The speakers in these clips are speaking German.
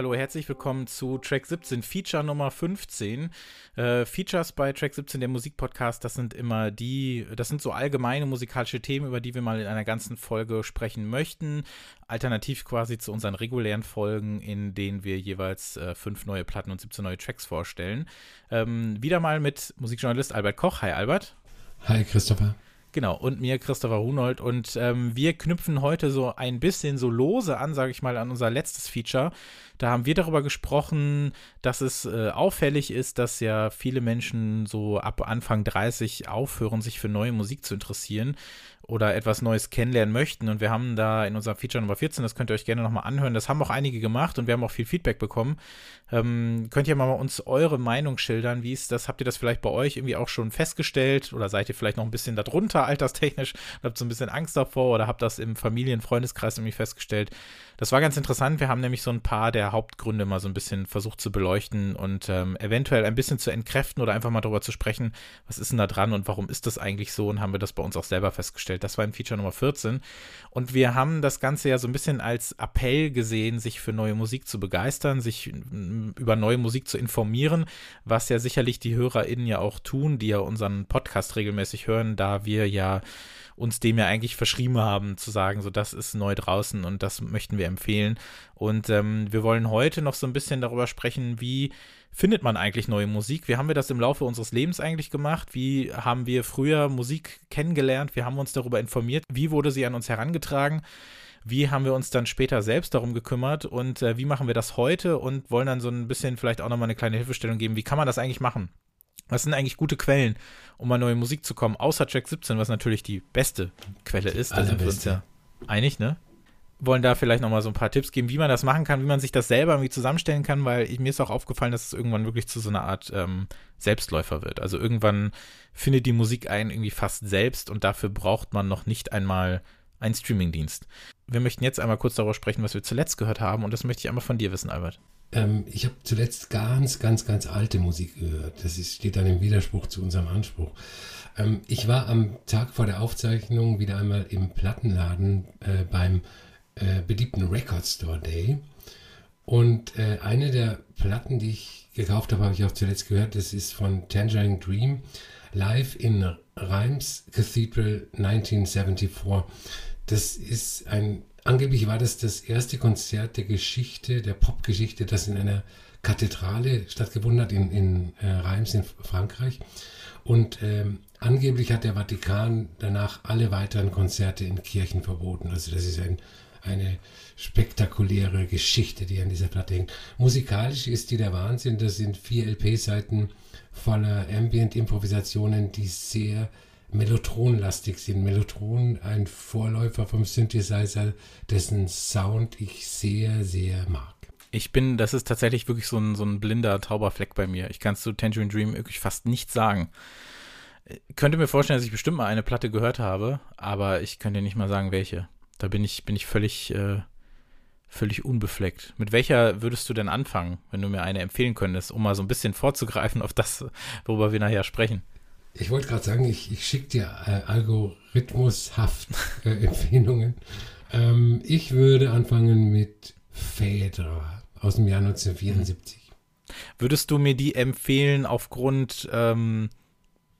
hallo, herzlich willkommen zu Track 17, Feature Nummer 15. Äh, Features bei Track 17, der Musikpodcast, das sind immer die, das sind so allgemeine musikalische Themen, über die wir mal in einer ganzen Folge sprechen möchten. Alternativ quasi zu unseren regulären Folgen, in denen wir jeweils äh, fünf neue Platten und 17 neue Tracks vorstellen. Ähm, wieder mal mit Musikjournalist Albert Koch. Hi Albert. Hi Christopher. Genau, und mir, Christopher Hunold. Und ähm, wir knüpfen heute so ein bisschen so lose an, sage ich mal, an unser letztes Feature. Da haben wir darüber gesprochen, dass es äh, auffällig ist, dass ja viele Menschen so ab Anfang 30 aufhören, sich für neue Musik zu interessieren oder etwas Neues kennenlernen möchten. Und wir haben da in unserem Feature Nummer 14, das könnt ihr euch gerne nochmal anhören, das haben auch einige gemacht und wir haben auch viel Feedback bekommen. Ähm, könnt ihr mal uns eure Meinung schildern? Wie ist das? Habt ihr das vielleicht bei euch irgendwie auch schon festgestellt oder seid ihr vielleicht noch ein bisschen darunter alterstechnisch? Habt so ein bisschen Angst davor oder habt das im Familien-Freundeskreis irgendwie festgestellt? Das war ganz interessant. Wir haben nämlich so ein paar der Hauptgründe mal so ein bisschen versucht zu beleuchten und ähm, eventuell ein bisschen zu entkräften oder einfach mal darüber zu sprechen, was ist denn da dran und warum ist das eigentlich so und haben wir das bei uns auch selber festgestellt. Das war im Feature Nummer 14 und wir haben das Ganze ja so ein bisschen als Appell gesehen, sich für neue Musik zu begeistern, sich über neue Musik zu informieren, was ja sicherlich die HörerInnen ja auch tun, die ja unseren Podcast regelmäßig hören, da wir ja uns dem ja eigentlich verschrieben haben, zu sagen, so das ist neu draußen und das möchten wir empfehlen. Und ähm, wir wollen heute noch so ein bisschen darüber sprechen, wie findet man eigentlich neue Musik? Wie haben wir das im Laufe unseres Lebens eigentlich gemacht? Wie haben wir früher Musik kennengelernt? Wir haben uns darüber informiert. Wie wurde sie an uns herangetragen? Wie haben wir uns dann später selbst darum gekümmert und äh, wie machen wir das heute und wollen dann so ein bisschen vielleicht auch nochmal eine kleine Hilfestellung geben, wie kann man das eigentlich machen? Was sind eigentlich gute Quellen, um an neue Musik zu kommen? Außer Track 17, was natürlich die beste Quelle ist. Da sind wir uns ja einig, ne? Wollen da vielleicht nochmal so ein paar Tipps geben, wie man das machen kann, wie man sich das selber irgendwie zusammenstellen kann, weil ich, mir ist auch aufgefallen, dass es irgendwann wirklich zu so einer Art ähm, Selbstläufer wird. Also irgendwann findet die Musik einen irgendwie fast selbst und dafür braucht man noch nicht einmal einen Streamingdienst. Wir möchten jetzt einmal kurz darüber sprechen, was wir zuletzt gehört haben und das möchte ich einmal von dir wissen, Albert. Ähm, ich habe zuletzt ganz, ganz, ganz alte Musik gehört. Das ist, steht dann im Widerspruch zu unserem Anspruch. Ähm, ich war am Tag vor der Aufzeichnung wieder einmal im Plattenladen äh, beim äh, beliebten Record Store Day. Und äh, eine der Platten, die ich gekauft habe, habe ich auch zuletzt gehört. Das ist von Tangerine Dream, live in Reims Cathedral 1974. Das ist ein Angeblich war das das erste Konzert der Geschichte, der Popgeschichte, das in einer Kathedrale stattgefunden hat, in, in äh, Reims in Frankreich. Und ähm, angeblich hat der Vatikan danach alle weiteren Konzerte in Kirchen verboten. Also das ist ein, eine spektakuläre Geschichte, die an dieser Platte hängt. Musikalisch ist die der Wahnsinn. Das sind vier LP-Seiten voller Ambient-Improvisationen, die sehr mellotronlastig sind. Mellotron, ein Vorläufer vom Synthesizer, dessen Sound ich sehr, sehr mag. Ich bin, das ist tatsächlich wirklich so ein, so ein blinder, tauber Fleck bei mir. Ich kann zu Tangerine Dream wirklich fast nichts sagen. Ich könnte mir vorstellen, dass ich bestimmt mal eine Platte gehört habe, aber ich könnte nicht mal sagen, welche. Da bin ich, bin ich völlig, äh, völlig unbefleckt. Mit welcher würdest du denn anfangen, wenn du mir eine empfehlen könntest, um mal so ein bisschen vorzugreifen auf das, worüber wir nachher sprechen? Ich wollte gerade sagen, ich, ich schicke dir äh, algorithmushaft äh, Empfehlungen. Ähm, ich würde anfangen mit Phaedra aus dem Jahr 1974. Würdest du mir die empfehlen aufgrund ähm,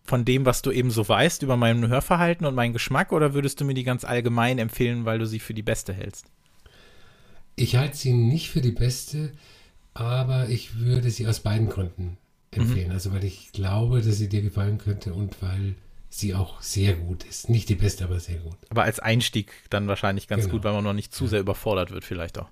von dem, was du eben so weißt über mein Hörverhalten und meinen Geschmack, oder würdest du mir die ganz allgemein empfehlen, weil du sie für die beste hältst? Ich halte sie nicht für die beste, aber ich würde sie aus beiden Gründen empfehlen. Mhm. Also weil ich glaube, dass sie dir gefallen könnte und weil sie auch sehr gut ist. Nicht die beste, aber sehr gut. Aber als Einstieg dann wahrscheinlich ganz genau. gut, weil man noch nicht zu sehr überfordert wird vielleicht auch.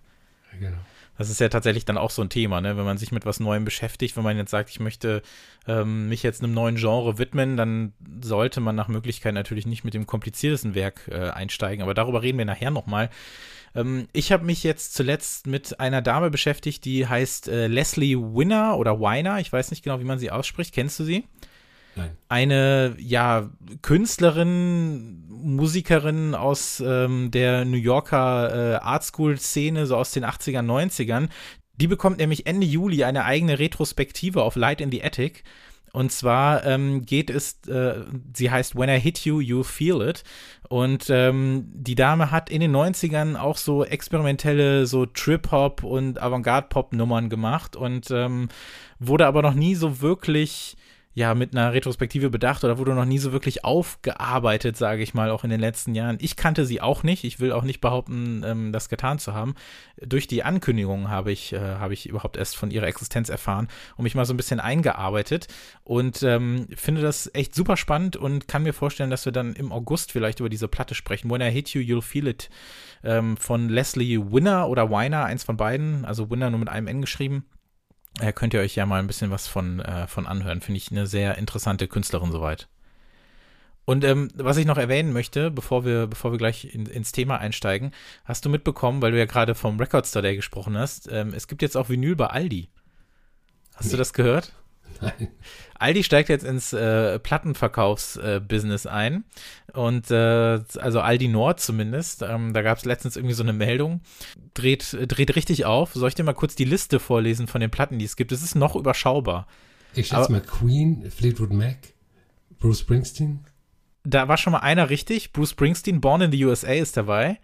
Ja, genau. Das ist ja tatsächlich dann auch so ein Thema, ne? wenn man sich mit was Neuem beschäftigt, wenn man jetzt sagt, ich möchte ähm, mich jetzt einem neuen Genre widmen, dann sollte man nach Möglichkeit natürlich nicht mit dem kompliziertesten Werk äh, einsteigen. Aber darüber reden wir nachher nochmal. Ähm, ich habe mich jetzt zuletzt mit einer Dame beschäftigt, die heißt äh, Leslie Winner oder Weiner. Ich weiß nicht genau, wie man sie ausspricht. Kennst du sie? Nein. Eine, ja, Künstlerin, Musikerin aus ähm, der New Yorker äh, Art School-Szene, so aus den 80ern, 90ern. Die bekommt nämlich Ende Juli eine eigene Retrospektive auf Light in the Attic Und zwar ähm, geht es, äh, sie heißt When I Hit You, You Feel It. Und ähm, die Dame hat in den 90ern auch so experimentelle, so Trip-Hop und Avantgarde-Pop-Nummern gemacht und ähm, wurde aber noch nie so wirklich ja mit einer Retrospektive bedacht oder wurde noch nie so wirklich aufgearbeitet, sage ich mal, auch in den letzten Jahren. Ich kannte sie auch nicht. Ich will auch nicht behaupten, ähm, das getan zu haben. Durch die Ankündigungen habe ich, äh, habe ich überhaupt erst von ihrer Existenz erfahren und mich mal so ein bisschen eingearbeitet und ähm, finde das echt super spannend und kann mir vorstellen, dass wir dann im August vielleicht über diese Platte sprechen. When I Hit You, You'll Feel It ähm, von Leslie Winner oder Weiner, eins von beiden, also Winner nur mit einem N geschrieben äh, könnt ihr euch ja mal ein bisschen was von, äh, von anhören. Finde ich eine sehr interessante Künstlerin soweit. Und ähm, was ich noch erwähnen möchte, bevor wir, bevor wir gleich in, ins Thema einsteigen, hast du mitbekommen, weil du ja gerade vom Record Store Day gesprochen hast, ähm, es gibt jetzt auch Vinyl bei Aldi. Hast nee. du das gehört? Nein. Aldi steigt jetzt ins äh, Plattenverkaufsbusiness äh, ein. Und äh, also Aldi Nord zumindest. Ähm, da gab es letztens irgendwie so eine Meldung. Dreht, dreht richtig auf. Soll ich dir mal kurz die Liste vorlesen von den Platten, die es gibt? Es ist noch überschaubar. Ich schätze mal Queen, Fleetwood Mac, Bruce Springsteen. Da war schon mal einer richtig. Bruce Springsteen, Born in the USA ist dabei.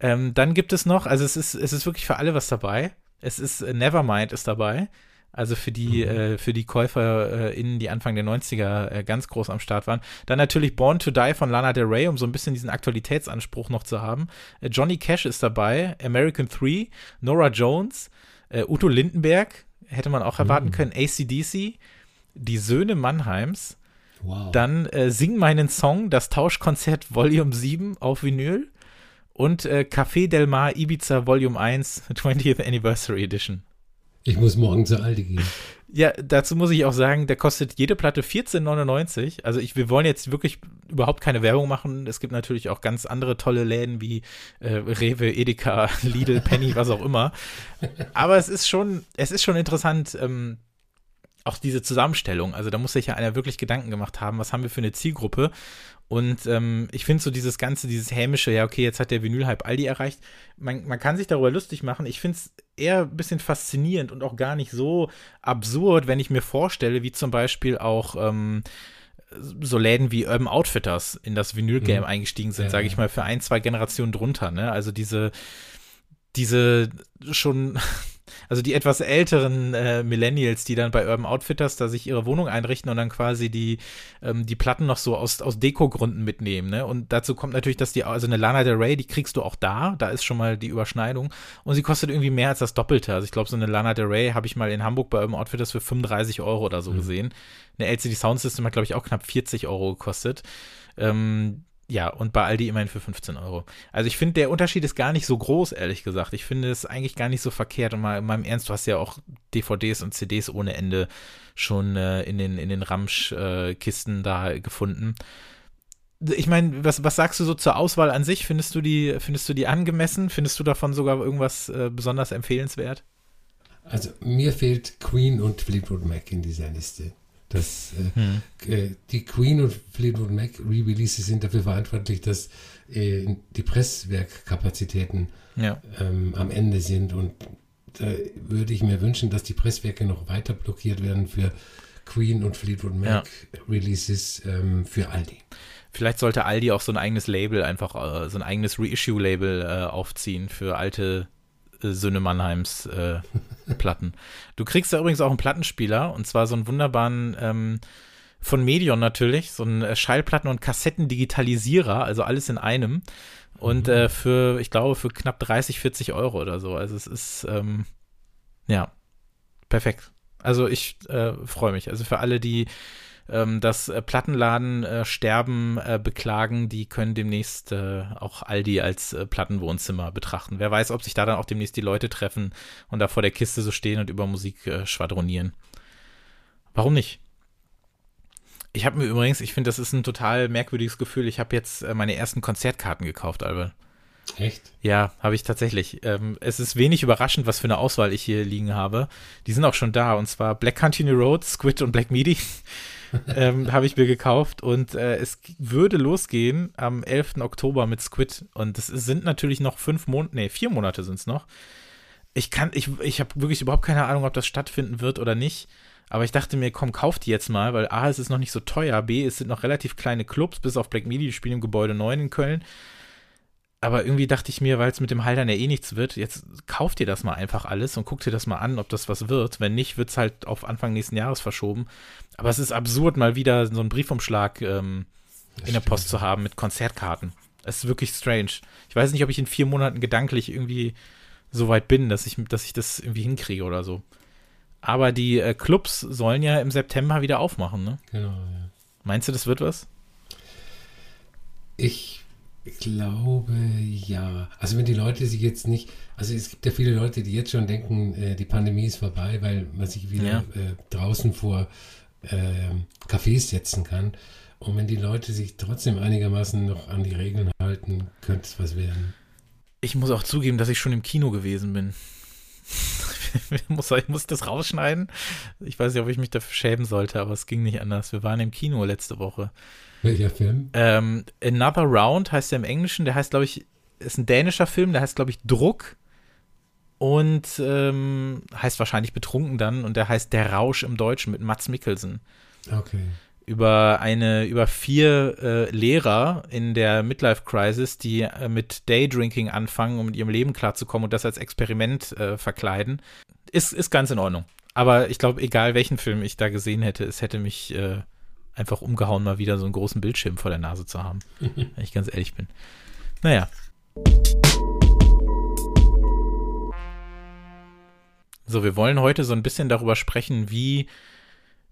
Ähm, dann gibt es noch, also es ist, es ist wirklich für alle was dabei. Es ist äh, Nevermind ist dabei. Also für die, mhm. äh, für die KäuferInnen, die Anfang der 90er äh, ganz groß am Start waren. Dann natürlich Born to Die von Lana Del Rey, um so ein bisschen diesen Aktualitätsanspruch noch zu haben. Äh, Johnny Cash ist dabei, American 3, Nora Jones, äh, Udo Lindenberg, hätte man auch erwarten mhm. können, ACDC, die Söhne Mannheims. Wow. Dann äh, Sing meinen Song, das Tauschkonzert Volume 7 auf Vinyl und äh, Café Del Mar Ibiza Volume 1 20th Anniversary Edition. Ich muss morgen zu Aldi gehen. Ja, dazu muss ich auch sagen, der kostet jede Platte 14,99. Also ich, wir wollen jetzt wirklich überhaupt keine Werbung machen. Es gibt natürlich auch ganz andere tolle Läden wie äh, Rewe, Edeka, Lidl, Penny, was auch immer. Aber es ist schon, es ist schon interessant, ähm, auch diese Zusammenstellung. Also da muss sich ja einer wirklich Gedanken gemacht haben, was haben wir für eine Zielgruppe und ähm, ich finde so dieses ganze, dieses hämische, ja, okay, jetzt hat der Vinyl-Hype Aldi erreicht. Man, man kann sich darüber lustig machen. Ich finde es eher ein bisschen faszinierend und auch gar nicht so absurd, wenn ich mir vorstelle, wie zum Beispiel auch ähm, so Läden wie Urban Outfitters in das Vinyl-Game mhm. eingestiegen sind, ja, sage ich mal, für ein, zwei Generationen drunter. Ne? Also diese, diese schon also die etwas älteren äh, Millennials, die dann bei Urban Outfitters da sich ihre Wohnung einrichten und dann quasi die, ähm, die Platten noch so aus, aus Dekogründen mitnehmen, ne? Und dazu kommt natürlich, dass die, also eine Lana Del Rey, die kriegst du auch da, da ist schon mal die Überschneidung und sie kostet irgendwie mehr als das Doppelte. Also ich glaube, so eine Lana Del Rey habe ich mal in Hamburg bei Urban Outfitters für 35 Euro oder so mhm. gesehen. Eine LCD Sound System hat, glaube ich, auch knapp 40 Euro gekostet. Ähm, ja, und bei Aldi immerhin für 15 Euro. Also ich finde, der Unterschied ist gar nicht so groß, ehrlich gesagt. Ich finde es eigentlich gar nicht so verkehrt. Und mal in meinem Ernst, du hast ja auch DVDs und CDs ohne Ende schon äh, in den, in den Ramsch-Kisten äh, da gefunden. Ich meine, was, was sagst du so zur Auswahl an sich? Findest du die, findest du die angemessen? Findest du davon sogar irgendwas äh, besonders empfehlenswert? Also mir fehlt Queen und Fleetwood Mac in dieser Liste. Das, äh, hm. äh, die Queen und Fleetwood Mac Re-Releases sind dafür verantwortlich, dass äh, die Presswerkkapazitäten ja. ähm, am Ende sind. Und da würde ich mir wünschen, dass die Presswerke noch weiter blockiert werden für Queen und Fleetwood Mac ja. Releases ähm, für Aldi. Vielleicht sollte Aldi auch so ein eigenes Label einfach, äh, so ein eigenes Reissue-Label äh, aufziehen für alte äh, Söhne Mannheims äh, Platten. Du kriegst da übrigens auch einen Plattenspieler und zwar so einen wunderbaren ähm, von Medion natürlich, so einen äh, Schallplatten- und Kassettendigitalisierer, also alles in einem. Und mhm. äh, für, ich glaube, für knapp 30, 40 Euro oder so. Also es ist, ähm, ja, perfekt. Also ich äh, freue mich. Also für alle, die ähm, das äh, Plattenladen-Sterben äh, äh, beklagen, die können demnächst äh, auch Aldi als äh, Plattenwohnzimmer betrachten. Wer weiß, ob sich da dann auch demnächst die Leute treffen und da vor der Kiste so stehen und über Musik schwadronieren. Warum nicht? Ich habe mir übrigens, ich finde, das ist ein total merkwürdiges Gefühl. Ich habe jetzt meine ersten Konzertkarten gekauft, Albert. Echt? Ja, habe ich tatsächlich. Ähm, es ist wenig überraschend, was für eine Auswahl ich hier liegen habe. Die sind auch schon da, und zwar Black Country Road, Squid und Black Midi. ähm, habe ich mir gekauft und äh, es würde losgehen am 11. Oktober mit Squid und es sind natürlich noch fünf Monate, nee, vier Monate sind es noch. Ich kann, ich, ich habe wirklich überhaupt keine Ahnung, ob das stattfinden wird oder nicht. Aber ich dachte mir, komm, kauf die jetzt mal, weil A, es ist noch nicht so teuer, B, es sind noch relativ kleine Clubs, bis auf Black Media, die spielen im Gebäude 9 in Köln. Aber irgendwie dachte ich mir, weil es mit dem Haltern ja eh nichts wird, jetzt kauf dir das mal einfach alles und guck dir das mal an, ob das was wird. Wenn nicht, wird es halt auf Anfang nächsten Jahres verschoben. Aber es ist absurd, mal wieder so einen Briefumschlag ähm, in der Post zu haben mit Konzertkarten. Es ist wirklich strange. Ich weiß nicht, ob ich in vier Monaten gedanklich irgendwie so weit bin, dass ich, dass ich das irgendwie hinkriege oder so. Aber die äh, Clubs sollen ja im September wieder aufmachen, ne? Genau, ja. Meinst du, das wird was? Ich glaube, ja. Also wenn die Leute sich jetzt nicht, also es gibt ja viele Leute, die jetzt schon denken, äh, die Pandemie ist vorbei, weil man sich wieder Ja. äh, draußen vor äh, Cafés setzen kann. Und wenn die Leute sich trotzdem einigermaßen noch an die Regeln halten, könnte es was werden. Ich muss auch zugeben, dass ich schon im Kino gewesen bin. muss, ich muss das rausschneiden? Ich weiß nicht, ob ich mich dafür schämen sollte, aber es ging nicht anders. Wir waren im Kino letzte Woche. Welcher Film? Ähm, Another Round heißt der im Englischen. Der heißt, glaube ich, ist ein dänischer Film. Der heißt, glaube ich, Druck. Und ähm, heißt wahrscheinlich betrunken dann. Und der heißt Der Rausch im Deutschen mit Mats Mikkelsen. Okay. über eine über vier äh, Lehrer in der Midlife Crisis, die äh, mit Daydrinking anfangen, um mit ihrem Leben klarzukommen und das als Experiment äh, verkleiden, ist ist ganz in Ordnung. Aber ich glaube, egal welchen Film ich da gesehen hätte, es hätte mich äh, einfach umgehauen, mal wieder so einen großen Bildschirm vor der Nase zu haben, wenn ich ganz ehrlich bin. Naja. So, wir wollen heute so ein bisschen darüber sprechen, wie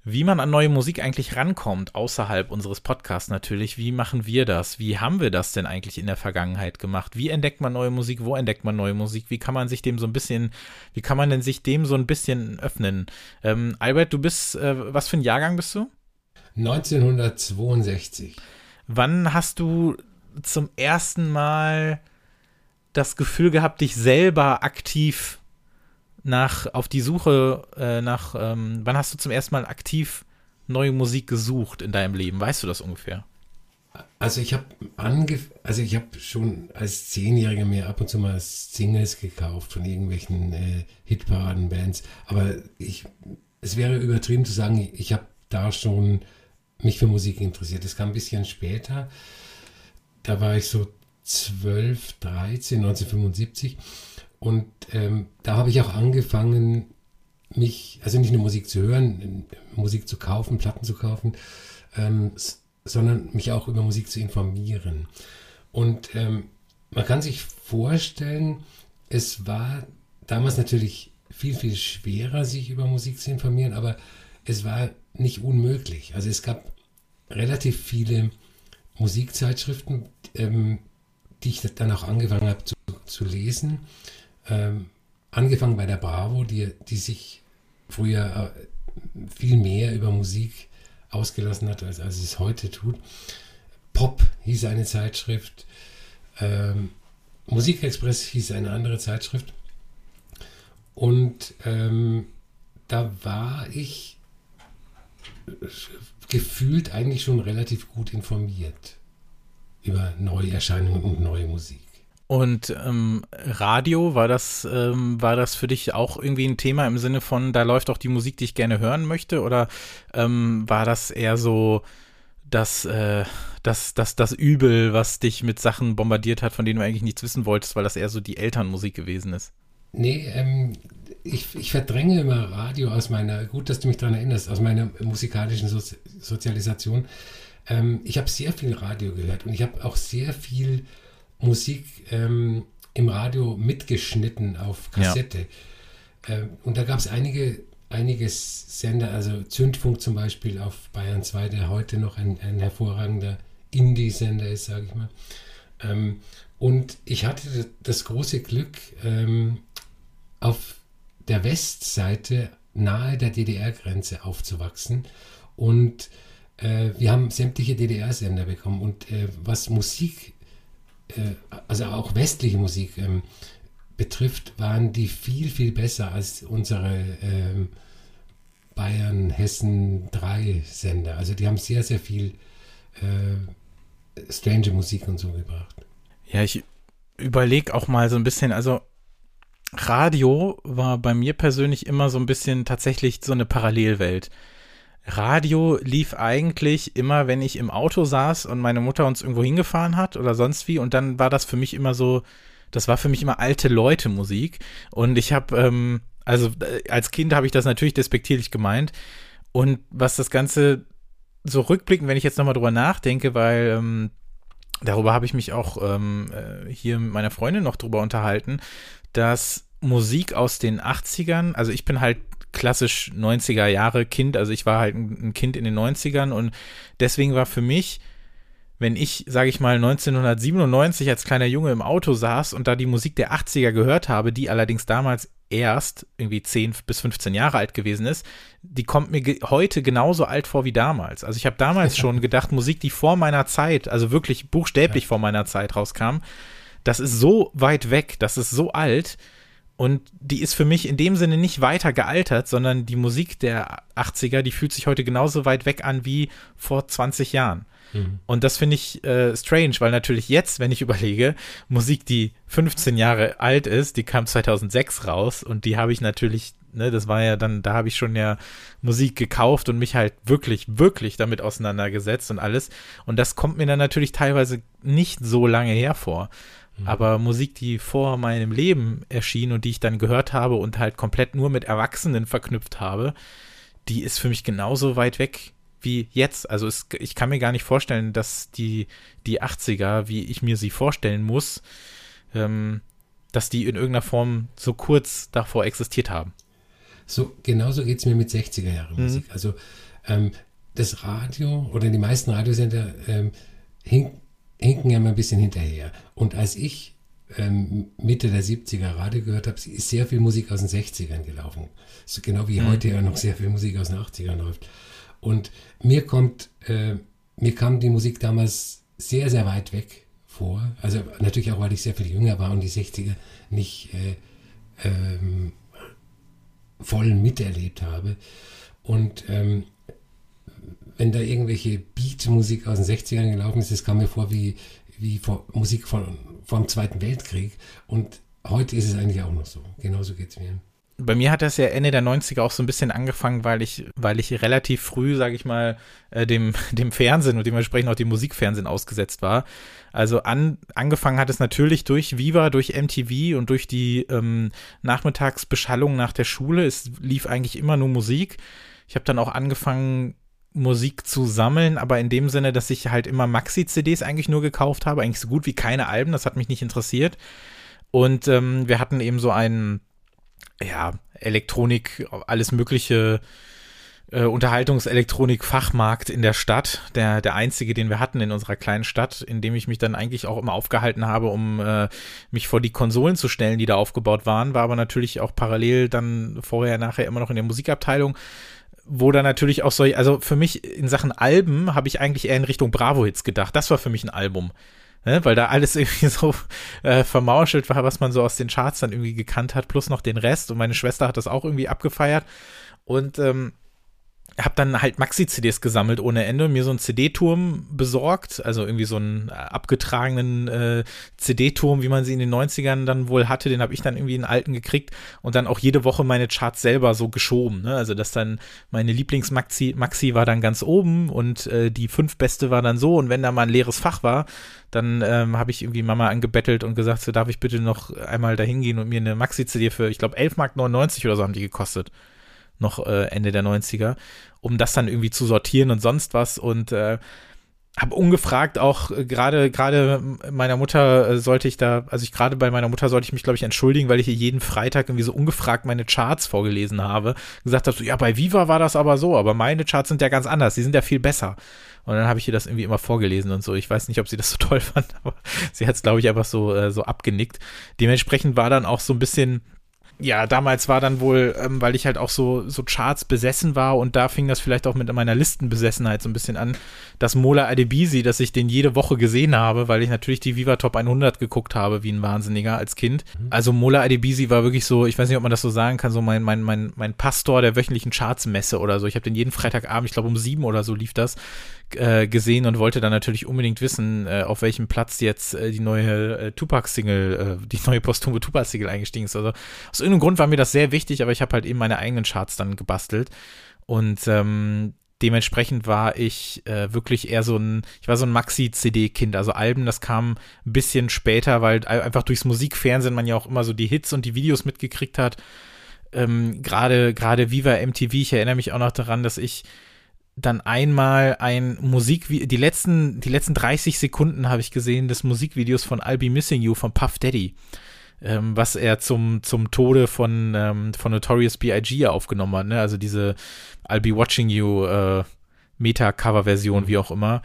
wie man an neue Musik eigentlich rankommt, außerhalb unseres Podcasts natürlich. Wie machen wir das? Wie haben wir das denn eigentlich in der Vergangenheit gemacht? Wie entdeckt man neue Musik? Wo entdeckt man neue Musik? Wie kann man sich dem so ein bisschen, wie kann man denn sich dem so ein bisschen öffnen? Ähm, Albert, du bist, äh, was für ein Jahrgang bist du? 1962. Wann hast du zum ersten Mal das Gefühl gehabt, dich selber aktiv nach auf die Suche äh, nach ähm, wann hast du zum ersten Mal aktiv neue Musik gesucht in deinem Leben? Weißt du das ungefähr? Also ich habe also ich habe schon als Zehnjähriger mir ab und zu mal Singles gekauft von irgendwelchen äh, Hitparaden-Bands, aber ich es wäre übertrieben zu sagen, ich habe da schon mich für Musik interessiert. Das kam ein bisschen später. Da war ich so 12, 13, 1975 und ähm, da habe ich auch angefangen, mich, also nicht nur Musik zu hören, Musik zu kaufen, Platten zu kaufen, ähm, sondern mich auch über Musik zu informieren. Und ähm, man kann sich vorstellen, es war damals natürlich viel, viel schwerer, sich über Musik zu informieren, aber es war nicht unmöglich. Also es gab relativ viele Musikzeitschriften, ähm, die ich dann auch angefangen habe zu, zu lesen. Ähm, angefangen bei der Bravo, die, die sich früher äh, viel mehr über Musik ausgelassen hat, als, als es heute tut. Pop hieß eine Zeitschrift, ähm, Musikexpress hieß eine andere Zeitschrift. Und ähm, da war ich gefühlt eigentlich schon relativ gut informiert über Neuerscheinungen und neue Musik. Und ähm, Radio, war das, ähm, war das für dich auch irgendwie ein Thema im Sinne von, da läuft auch die Musik, die ich gerne hören möchte? Oder ähm, war das eher so das, äh, das, das, das Übel, was dich mit Sachen bombardiert hat, von denen du eigentlich nichts wissen wolltest, weil das eher so die Elternmusik gewesen ist? Nee, ähm, ich, ich verdränge immer Radio aus meiner, gut, dass du mich daran erinnerst, aus meiner musikalischen so Sozialisation. Ähm, ich habe sehr viel Radio gehört und ich habe auch sehr viel Musik ähm, im Radio mitgeschnitten auf Kassette. Ja. Ähm, und da gab es einige, einige Sender, also Zündfunk zum Beispiel auf Bayern 2, der heute noch ein, ein hervorragender Indie-Sender ist, sage ich mal. Ähm, und ich hatte das große Glück, ähm, auf der Westseite nahe der DDR-Grenze aufzuwachsen. Und äh, wir haben sämtliche DDR-Sender bekommen. Und äh, was Musik, also auch westliche Musik ähm, betrifft, waren die viel, viel besser als unsere ähm, Bayern, Hessen 3 Sender. Also die haben sehr, sehr viel äh, strange Musik und so gebracht. Ja, ich überlege auch mal so ein bisschen, also Radio war bei mir persönlich immer so ein bisschen tatsächlich so eine Parallelwelt. Radio lief eigentlich immer, wenn ich im Auto saß und meine Mutter uns irgendwo hingefahren hat oder sonst wie. Und dann war das für mich immer so, das war für mich immer alte Leute Musik. Und ich habe, ähm, also äh, als Kind habe ich das natürlich despektierlich gemeint. Und was das Ganze so rückblickend, wenn ich jetzt nochmal drüber nachdenke, weil ähm, darüber habe ich mich auch ähm, äh, hier mit meiner Freundin noch drüber unterhalten, dass Musik aus den 80ern, also ich bin halt klassisch 90er Jahre Kind, also ich war halt ein Kind in den 90ern und deswegen war für mich, wenn ich, sage ich mal, 1997 als kleiner Junge im Auto saß und da die Musik der 80er gehört habe, die allerdings damals erst irgendwie 10 bis 15 Jahre alt gewesen ist, die kommt mir ge heute genauso alt vor wie damals. Also ich habe damals schon gedacht, Musik, die vor meiner Zeit, also wirklich buchstäblich ja. vor meiner Zeit rauskam, das ist so weit weg, das ist so alt und die ist für mich in dem Sinne nicht weiter gealtert, sondern die Musik der 80er, die fühlt sich heute genauso weit weg an wie vor 20 Jahren. Mhm. Und das finde ich äh, strange, weil natürlich jetzt, wenn ich überlege, Musik, die 15 Jahre alt ist, die kam 2006 raus und die habe ich natürlich, ne, das war ja dann, da habe ich schon ja Musik gekauft und mich halt wirklich, wirklich damit auseinandergesetzt und alles. Und das kommt mir dann natürlich teilweise nicht so lange hervor. Mhm. Aber Musik, die vor meinem Leben erschien und die ich dann gehört habe und halt komplett nur mit Erwachsenen verknüpft habe, die ist für mich genauso weit weg wie jetzt. Also es, ich kann mir gar nicht vorstellen, dass die, die 80er, wie ich mir sie vorstellen muss, ähm, dass die in irgendeiner Form so kurz davor existiert haben. So, genauso geht es mir mit 60er Jahre Musik. Mhm. Also ähm, das Radio oder die meisten Radiosender ähm, hing, hinken ja mal ein bisschen hinterher. Und als ich ähm, Mitte der 70er Radio gehört habe, ist sehr viel Musik aus den 60ern gelaufen. So genau wie mhm. heute ja noch sehr viel Musik aus den 80ern läuft. Und mir kommt, äh, mir kam die Musik damals sehr, sehr weit weg vor. Also natürlich auch, weil ich sehr viel jünger war und die 60er nicht äh, ähm, voll miterlebt habe. Und ähm, wenn da irgendwelche Beatmusik aus den 60ern gelaufen ist, das kam mir vor wie, wie vor, Musik von, vom Zweiten Weltkrieg. Und heute ist es eigentlich auch noch so. Genauso geht es mir. Bei mir hat das ja Ende der 90er auch so ein bisschen angefangen, weil ich, weil ich relativ früh, sage ich mal, äh, dem, dem Fernsehen und dementsprechend auch dem Musikfernsehen ausgesetzt war. Also an, angefangen hat es natürlich durch Viva, durch MTV und durch die ähm, Nachmittagsbeschallung nach der Schule. Es lief eigentlich immer nur Musik. Ich habe dann auch angefangen, Musik zu sammeln, aber in dem Sinne, dass ich halt immer Maxi-CDs eigentlich nur gekauft habe, eigentlich so gut wie keine Alben, das hat mich nicht interessiert. Und ähm, wir hatten eben so einen, ja, Elektronik, alles mögliche äh, Unterhaltungselektronik-Fachmarkt in der Stadt, der, der einzige, den wir hatten in unserer kleinen Stadt, in dem ich mich dann eigentlich auch immer aufgehalten habe, um äh, mich vor die Konsolen zu stellen, die da aufgebaut waren, war aber natürlich auch parallel dann vorher, nachher immer noch in der Musikabteilung wo da natürlich auch so, also für mich in Sachen Alben habe ich eigentlich eher in Richtung Bravo-Hits gedacht. Das war für mich ein Album. Ne? Weil da alles irgendwie so äh, vermauschelt war, was man so aus den Charts dann irgendwie gekannt hat, plus noch den Rest. Und meine Schwester hat das auch irgendwie abgefeiert. Und ähm, habe dann halt Maxi-CDs gesammelt ohne Ende, mir so einen CD-Turm besorgt, also irgendwie so einen äh, abgetragenen äh, CD-Turm, wie man sie in den 90ern dann wohl hatte, den habe ich dann irgendwie einen alten gekriegt und dann auch jede Woche meine Charts selber so geschoben, ne? also dass dann meine Lieblings-Maxi Maxi war dann ganz oben und äh, die fünf beste war dann so und wenn da mal ein leeres Fach war, dann ähm, habe ich irgendwie Mama angebettelt und gesagt, so darf ich bitte noch einmal dahin gehen und mir eine Maxi-CD für, ich glaube, 11,99 Mark oder so haben die gekostet noch äh, Ende der 90er, um das dann irgendwie zu sortieren und sonst was. Und äh, habe ungefragt auch äh, gerade gerade meiner Mutter äh, sollte ich da also ich gerade bei meiner Mutter sollte ich mich glaube ich entschuldigen weil ich ihr jeden Freitag irgendwie so ungefragt meine Charts vorgelesen habe. Gesagt habe so ja bei Viva war das aber so aber meine Charts sind ja ganz anders die sind ja viel besser. Und dann habe ich ihr das irgendwie immer vorgelesen und so. Ich weiß nicht ob sie das so toll fand aber sie hat es glaube ich einfach so äh, so abgenickt. Dementsprechend war dann auch so ein bisschen ja, damals war dann wohl, ähm, weil ich halt auch so, so Charts besessen war und da fing das vielleicht auch mit meiner Listenbesessenheit so ein bisschen an, dass Mola Adebisi, dass ich den jede Woche gesehen habe, weil ich natürlich die Viva Top 100 geguckt habe, wie ein Wahnsinniger als Kind. Mhm. Also Mola Adebisi war wirklich so, ich weiß nicht, ob man das so sagen kann, so mein, mein, mein, mein Pastor der wöchentlichen Chartsmesse oder so. Ich habe den jeden Freitagabend, ich glaube um sieben oder so lief das, äh, gesehen und wollte dann natürlich unbedingt wissen, äh, auf welchem Platz jetzt äh, die neue äh, Tupac-Single, äh, die neue posthume Tupac-Single eingestiegen ist. Also aus irgendeinem Grund war mir das sehr wichtig, aber ich habe halt eben meine eigenen Charts dann gebastelt. Und ähm, dementsprechend war ich äh, wirklich eher so ein, ich war so ein Maxi-CD-Kind. Also Alben, das kam ein bisschen später, weil einfach durchs Musikfernsehen man ja auch immer so die Hits und die Videos mitgekriegt hat. Ähm, gerade gerade Viva MTV, ich erinnere mich auch noch daran, dass ich dann einmal ein Musikvideo, die letzten, die letzten 30 Sekunden habe ich gesehen des Musikvideos von I'll Be Missing You von Puff Daddy, ähm, was er zum, zum Tode von, ähm, von Notorious B.I.G. aufgenommen hat, ne? also diese I'll Be Watching You äh, Meta-Cover-Version, wie auch immer.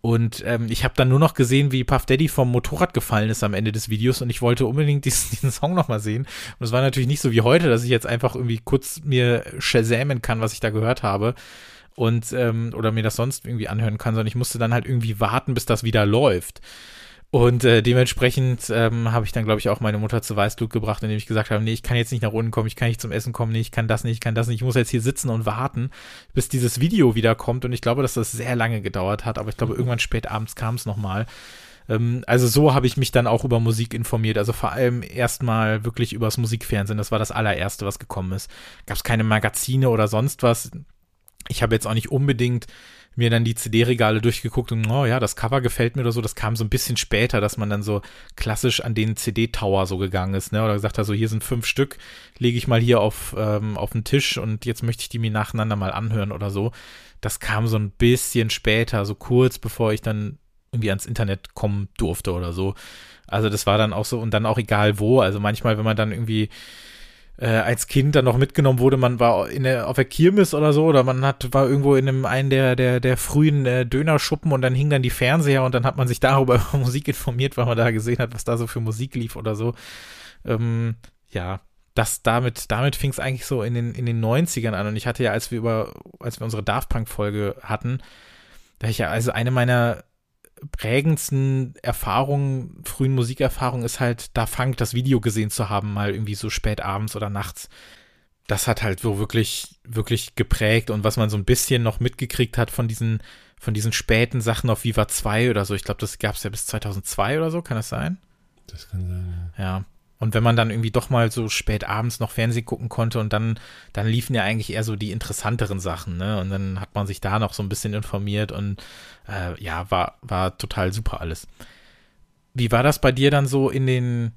Und ähm, ich habe dann nur noch gesehen, wie Puff Daddy vom Motorrad gefallen ist am Ende des Videos und ich wollte unbedingt diesen, diesen Song nochmal sehen. Und es war natürlich nicht so wie heute, dass ich jetzt einfach irgendwie kurz mir shazamen kann, was ich da gehört habe und ähm, oder mir das sonst irgendwie anhören kann, sondern ich musste dann halt irgendwie warten, bis das wieder läuft. Und äh, dementsprechend ähm, habe ich dann, glaube ich, auch meine Mutter zu Weißblut gebracht, indem ich gesagt habe, nee, ich kann jetzt nicht nach unten kommen, ich kann nicht zum Essen kommen, nee, ich kann das nicht, ich kann das nicht, ich muss jetzt hier sitzen und warten, bis dieses Video wieder kommt. Und ich glaube, dass das sehr lange gedauert hat, aber ich glaube, irgendwann spät abends kam es nochmal. Ähm, also so habe ich mich dann auch über Musik informiert. Also vor allem erstmal wirklich übers Musikfernsehen. Das war das allererste, was gekommen ist. Gab es keine Magazine oder sonst was ich habe jetzt auch nicht unbedingt mir dann die CD-Regale durchgeguckt und, oh ja, das Cover gefällt mir oder so. Das kam so ein bisschen später, dass man dann so klassisch an den CD-Tower so gegangen ist, ne? Oder gesagt hat, so hier sind fünf Stück, lege ich mal hier auf, ähm, auf den Tisch und jetzt möchte ich die mir nacheinander mal anhören oder so. Das kam so ein bisschen später, so kurz bevor ich dann irgendwie ans Internet kommen durfte oder so. Also das war dann auch so und dann auch egal wo. Also manchmal, wenn man dann irgendwie äh, als Kind dann noch mitgenommen wurde, man war in der, auf der Kirmes oder so, oder man hat, war irgendwo in einem, einen der, der, der frühen äh, Dönerschuppen und dann hing dann die Fernseher und dann hat man sich darüber über Musik informiert, weil man da gesehen hat, was da so für Musik lief oder so. Ähm, ja, das damit, damit fing es eigentlich so in den, in den 90ern an. Und ich hatte ja, als wir über, als wir unsere Daft Punk-Folge hatten, da ich ja, also eine meiner prägendsten Erfahrungen, frühen Musikerfahrungen ist halt, da Funk das Video gesehen zu haben, mal irgendwie so spät abends oder nachts. Das hat halt so wirklich, wirklich geprägt und was man so ein bisschen noch mitgekriegt hat von diesen, von diesen späten Sachen auf Viva 2 oder so. Ich glaube, das gab es ja bis 2002 oder so, kann das sein? Das kann sein, ja. Ja, und wenn man dann irgendwie doch mal so spät abends noch Fernsehen gucken konnte und dann, dann liefen ja eigentlich eher so die interessanteren Sachen, ne? Und dann hat man sich da noch so ein bisschen informiert und äh, ja, war, war total super alles. Wie war das bei dir dann so in den,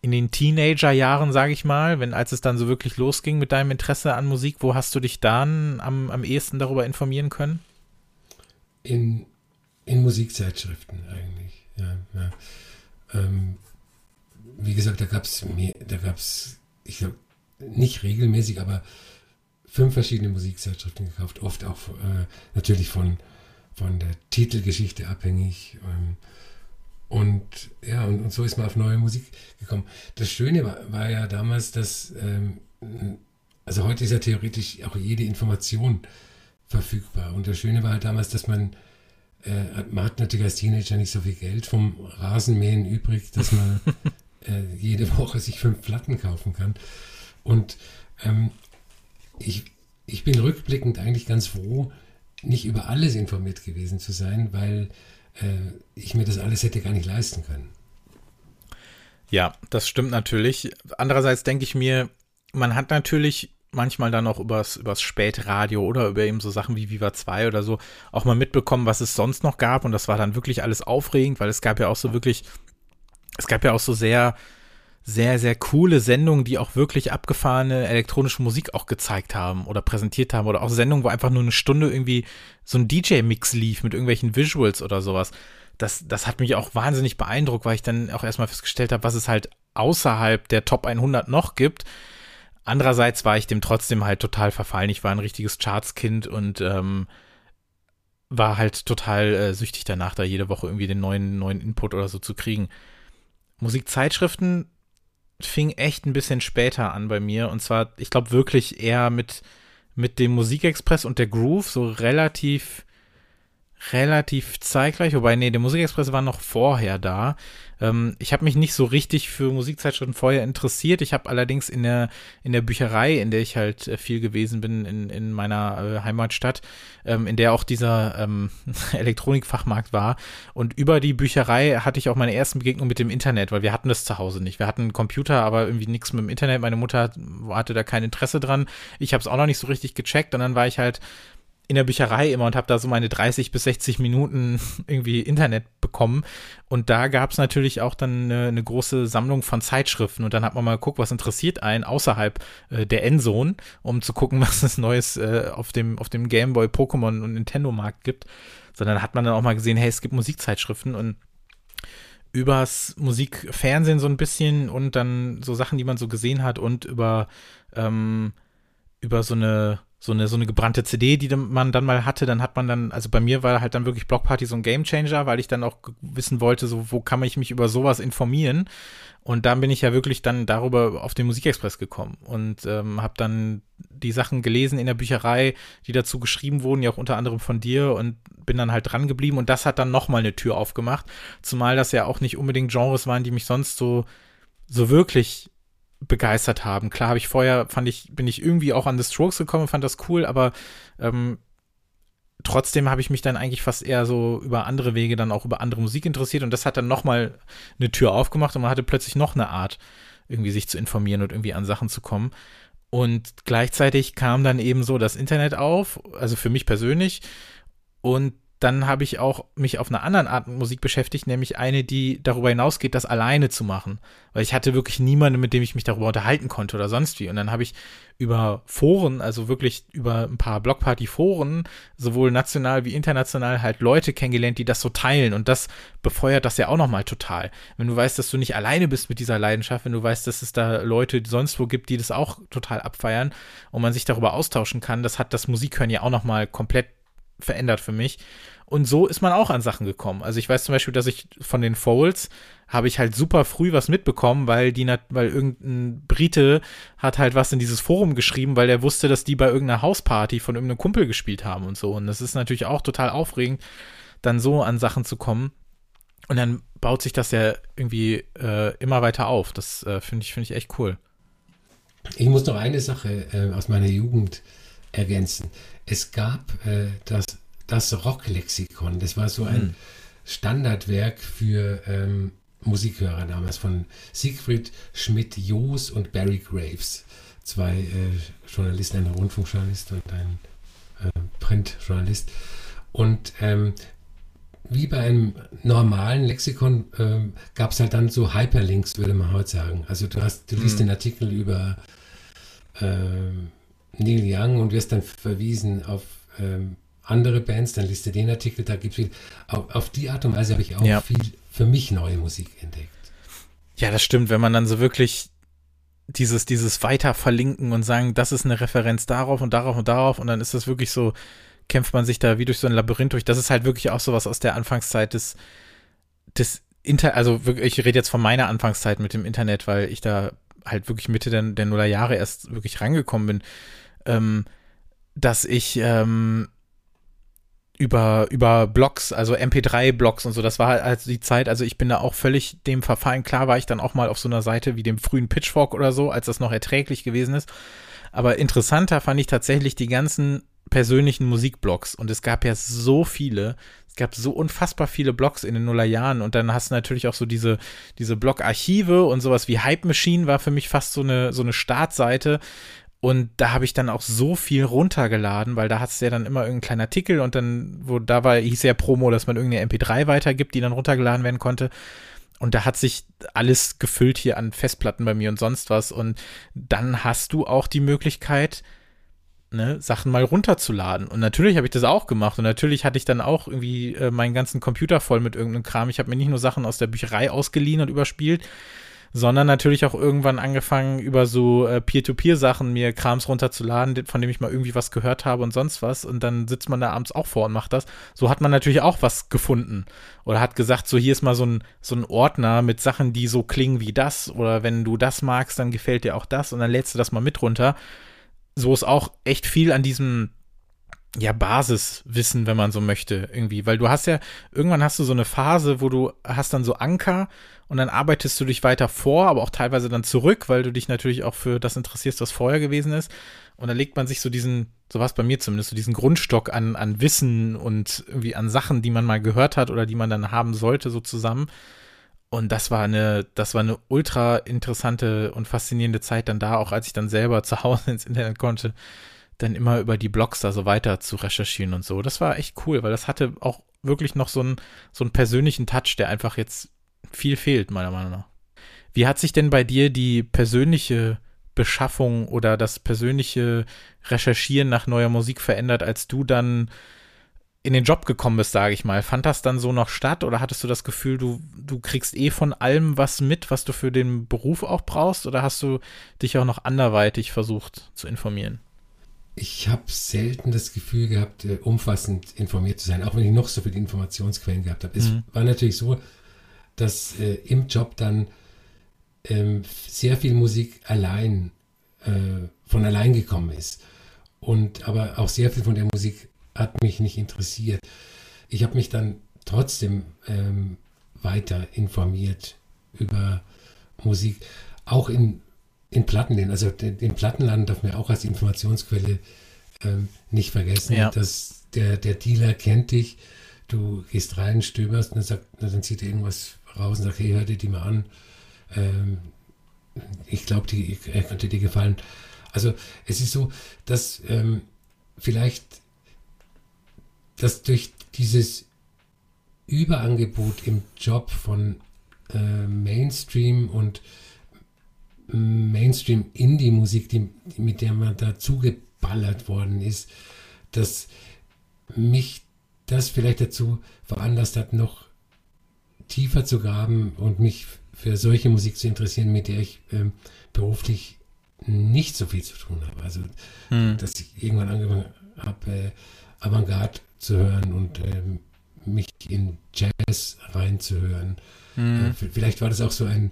in den Teenager-Jahren, sage ich mal, wenn als es dann so wirklich losging mit deinem Interesse an Musik, wo hast du dich dann am, am ehesten darüber informieren können? In, in Musikzeitschriften eigentlich, ja. ja. Ähm, wie gesagt, da gab es da gab es, ich glaube, nicht regelmäßig, aber fünf verschiedene Musikzeitschriften gekauft, oft auch äh, natürlich von, von der Titelgeschichte abhängig. Ähm, und ja, und, und, so ist man auf neue Musik gekommen. Das Schöne war, war ja damals, dass, ähm, also heute ist ja theoretisch auch jede Information verfügbar. Und das Schöne war halt damals, dass man, äh, man hat natürlich als Teenager nicht so viel Geld vom Rasenmähen übrig, dass man äh, jede Woche sich fünf Platten kaufen kann. Und ähm, ich, ich bin rückblickend eigentlich ganz froh, nicht über alles informiert gewesen zu sein, weil äh, ich mir das alles hätte gar nicht leisten können. Ja, das stimmt natürlich. Andererseits denke ich mir, man hat natürlich manchmal dann auch übers, übers Spätradio oder über eben so Sachen wie Viva 2 oder so auch mal mitbekommen, was es sonst noch gab. Und das war dann wirklich alles aufregend, weil es gab ja auch so wirklich es gab ja auch so sehr, sehr, sehr coole Sendungen, die auch wirklich abgefahrene elektronische Musik auch gezeigt haben oder präsentiert haben oder auch Sendungen, wo einfach nur eine Stunde irgendwie so ein DJ-Mix lief mit irgendwelchen Visuals oder sowas. Das, das hat mich auch wahnsinnig beeindruckt, weil ich dann auch erstmal festgestellt habe, was es halt außerhalb der Top 100 noch gibt. Andererseits war ich dem trotzdem halt total verfallen. Ich war ein richtiges Chartskind und ähm, war halt total äh, süchtig danach, da jede Woche irgendwie den neuen, neuen Input oder so zu kriegen. Musikzeitschriften fing echt ein bisschen später an bei mir. Und zwar, ich glaube wirklich eher mit, mit dem Musikexpress und der Groove, so relativ relativ zeitgleich, wobei, nee, der Musikexpress war noch vorher da. Ähm, ich habe mich nicht so richtig für Musikzeitschriften vorher interessiert. Ich habe allerdings in der, in der Bücherei, in der ich halt äh, viel gewesen bin, in, in meiner äh, Heimatstadt, ähm, in der auch dieser ähm, Elektronikfachmarkt war. Und über die Bücherei hatte ich auch meine ersten Begegnungen mit dem Internet, weil wir hatten das zu Hause nicht. Wir hatten einen Computer, aber irgendwie nichts mit dem Internet. Meine Mutter hatte da kein Interesse dran. Ich habe es auch noch nicht so richtig gecheckt. Und dann war ich halt in der Bücherei immer und habe da so meine 30 bis 60 Minuten irgendwie Internet bekommen. Und da gab es natürlich auch dann eine, eine, große Sammlung von Zeitschriften. Und dann hat man mal geguckt, was interessiert einen außerhalb äh, der Endzone, um zu gucken, was es Neues äh, auf dem, auf dem Gameboy, Pokémon und Nintendo-Markt gibt. Sondern hat man dann auch mal gesehen, hey, es gibt Musikzeitschriften und übers Musikfernsehen so ein bisschen und dann so Sachen, die man so gesehen hat und über, ähm, über so eine so eine, so eine gebrannte CD, die man dann mal hatte, dann hat man dann, also bei mir war halt dann wirklich Blockparty so ein Gamechanger, weil ich dann auch wissen wollte, so, wo kann ich mich über sowas informieren? Und dann bin ich ja wirklich dann darüber auf den Musikexpress gekommen und ähm, habe dann die Sachen gelesen in der Bücherei, die dazu geschrieben wurden, ja auch unter anderem von dir und bin dann halt dran geblieben und das hat dann nochmal eine Tür aufgemacht, zumal das ja auch nicht unbedingt Genres waren, die mich sonst so, so wirklich begeistert haben. Klar habe ich vorher, fand ich, bin ich irgendwie auch an The Strokes gekommen, fand das cool, aber ähm, trotzdem habe ich mich dann eigentlich fast eher so über andere Wege dann auch über andere Musik interessiert und das hat dann nochmal eine Tür aufgemacht und man hatte plötzlich noch eine Art, irgendwie sich zu informieren und irgendwie an Sachen zu kommen. Und gleichzeitig kam dann eben so das Internet auf, also für mich persönlich. Und dann habe ich auch mich auf einer anderen Art Musik beschäftigt, nämlich eine, die darüber hinausgeht, das alleine zu machen. Weil ich hatte wirklich niemanden, mit dem ich mich darüber unterhalten konnte oder sonst wie. Und dann habe ich über Foren, also wirklich über ein paar Blockparty-Foren, sowohl national wie international, halt Leute kennengelernt, die das so teilen. Und das befeuert das ja auch nochmal total. Wenn du weißt, dass du nicht alleine bist mit dieser Leidenschaft, wenn du weißt, dass es da Leute sonst wo gibt, die das auch total abfeiern und man sich darüber austauschen kann, das hat das Musikhören ja auch nochmal komplett verändert für mich. Und so ist man auch an Sachen gekommen. Also ich weiß zum Beispiel, dass ich von den Folds habe ich halt super früh was mitbekommen, weil die, weil irgendein Brite hat halt was in dieses Forum geschrieben, weil er wusste, dass die bei irgendeiner Hausparty von irgendeinem Kumpel gespielt haben und so. Und das ist natürlich auch total aufregend, dann so an Sachen zu kommen. Und dann baut sich das ja irgendwie äh, immer weiter auf. Das äh, finde ich, finde ich echt cool. Ich muss noch eine Sache äh, aus meiner Jugend ergänzen. Es gab äh, das, das Rocklexikon. Das war so ein mhm. Standardwerk für ähm, Musikhörer damals von Siegfried Schmidt-Joos und Barry Graves. Zwei äh, Journalisten, ein Rundfunkjournalist und ein äh, Printjournalist. Und ähm, wie bei einem normalen Lexikon ähm, gab es halt dann so Hyperlinks, würde man heute sagen. Also du hast, du liest mhm. den Artikel über ähm, Neil Young und wirst dann verwiesen auf ähm, andere Bands, dann liest du den Artikel, da gibt es viel. Auf, auf, die Art und Weise habe ich auch ja. viel für mich neue Musik entdeckt. Ja, das stimmt, wenn man dann so wirklich dieses, dieses weiter verlinken und sagen, das ist eine Referenz darauf und darauf und darauf und dann ist das wirklich so, kämpft man sich da wie durch so ein Labyrinth durch. Das ist halt wirklich auch sowas aus der Anfangszeit des, des Inter, also wirklich, ich rede jetzt von meiner Anfangszeit mit dem Internet, weil ich da halt wirklich Mitte der, der Nullerjahre erst wirklich rangekommen bin ähm, dass ich ähm, über, über Blogs, also MP3-Blogs und so, das war halt also die Zeit, also ich bin da auch völlig dem verfallen. Klar war ich dann auch mal auf so einer Seite wie dem frühen Pitchfork oder so, als das noch erträglich gewesen ist. Aber interessanter fand ich tatsächlich die ganzen persönlichen Musikblogs. Und es gab ja so viele. Es gab so unfassbar viele Blogs in den Nullerjahren. Und dann hast du natürlich auch so diese, diese Blog-Archive und sowas wie Hype Machine war für mich fast so eine, so eine Startseite, und da habe ich dann auch so viel runtergeladen, weil da hat es ja dann immer irgendeinen kleinen Artikel und dann, wo da war, hieß ja Promo, dass man irgendeine MP3 weitergibt, die dann runtergeladen werden konnte. Und da hat sich alles gefüllt hier an Festplatten bei mir und sonst was. Und dann hast du auch die Möglichkeit, ne, Sachen mal runterzuladen. Und natürlich habe ich das auch gemacht. Und natürlich hatte ich dann auch irgendwie äh, meinen ganzen Computer voll mit irgendeinem Kram. Ich habe mir nicht nur Sachen aus der Bücherei ausgeliehen und überspielt, sondern natürlich auch irgendwann angefangen, über so äh, Peer-to-Peer-Sachen mir Krams runterzuladen, von dem ich mal irgendwie was gehört habe und sonst was. Und dann sitzt man da abends auch vor und macht das. So hat man natürlich auch was gefunden. Oder hat gesagt, so hier ist mal so ein, so ein Ordner mit Sachen, die so klingen wie das. Oder wenn du das magst, dann gefällt dir auch das. Und dann lädst du das mal mit runter. So ist auch echt viel an diesem ja, Basiswissen, wenn man so möchte, irgendwie. Weil du hast ja, irgendwann hast du so eine Phase, wo du hast dann so Anker und dann arbeitest du dich weiter vor, aber auch teilweise dann zurück, weil du dich natürlich auch für das interessierst, was vorher gewesen ist. Und dann legt man sich so diesen, so war bei mir zumindest, so diesen Grundstock an, an Wissen und irgendwie an Sachen, die man mal gehört hat oder die man dann haben sollte, so zusammen. Und das war eine, das war eine ultra interessante und faszinierende Zeit dann da, auch als ich dann selber zu Hause ins Internet konnte dann immer über die Blogs da so weiter zu recherchieren und so. Das war echt cool, weil das hatte auch wirklich noch so einen, so einen persönlichen Touch, der einfach jetzt viel fehlt, meiner Meinung nach. Wie hat sich denn bei dir die persönliche Beschaffung oder das persönliche Recherchieren nach neuer Musik verändert, als du dann in den Job gekommen bist, sage ich mal? Fand das dann so noch statt oder hattest du das Gefühl, du, du kriegst eh von allem was mit, was du für den Beruf auch brauchst? Oder hast du dich auch noch anderweitig versucht zu informieren? Ich habe selten das Gefühl gehabt, äh, umfassend informiert zu sein, auch wenn ich noch so viele Informationsquellen gehabt habe. Es mhm. war natürlich so, dass äh, im Job dann ähm, sehr viel Musik allein äh, von allein gekommen ist. Und aber auch sehr viel von der Musik hat mich nicht interessiert. Ich habe mich dann trotzdem ähm, weiter informiert über Musik, auch in in Plattenläden, also den, den, Plattenladen darf man auch als Informationsquelle ähm, nicht vergessen, ja. dass der, der Dealer kennt dich, du gehst rein, stöberst und dann, sagt, dann zieht er irgendwas raus und sagt, hey, hör dir die mal an. Ähm, ich glaube, er könnte dir gefallen. Also es ist so, dass ähm, vielleicht, dass durch dieses Überangebot im Job von äh, Mainstream und Mainstream-Indie-Musik, die, mit der man da zugeballert worden ist, dass mich das vielleicht dazu veranlasst hat, noch tiefer zu graben und mich für solche Musik zu interessieren, mit der ich ähm, beruflich nicht so viel zu tun habe. Also, hm. dass ich irgendwann angefangen habe, äh, Avantgarde zu hören und ähm, mich in Jazz reinzuhören. Hm. Äh, vielleicht war das auch so ein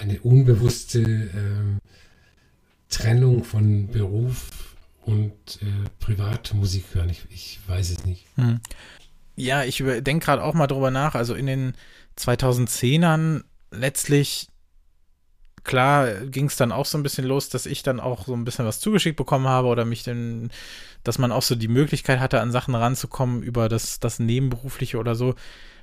eine unbewusste äh, Trennung von Beruf und äh, Privatmusik hören. Ich, ich weiß es nicht. Hm. Ja, ich denke gerade auch mal drüber nach. Also in den 2010ern letztlich, klar, ging es dann auch so ein bisschen los, dass ich dann auch so ein bisschen was zugeschickt bekommen habe oder mich dann, dass man auch so die Möglichkeit hatte, an Sachen ranzukommen über das, das Nebenberufliche oder so.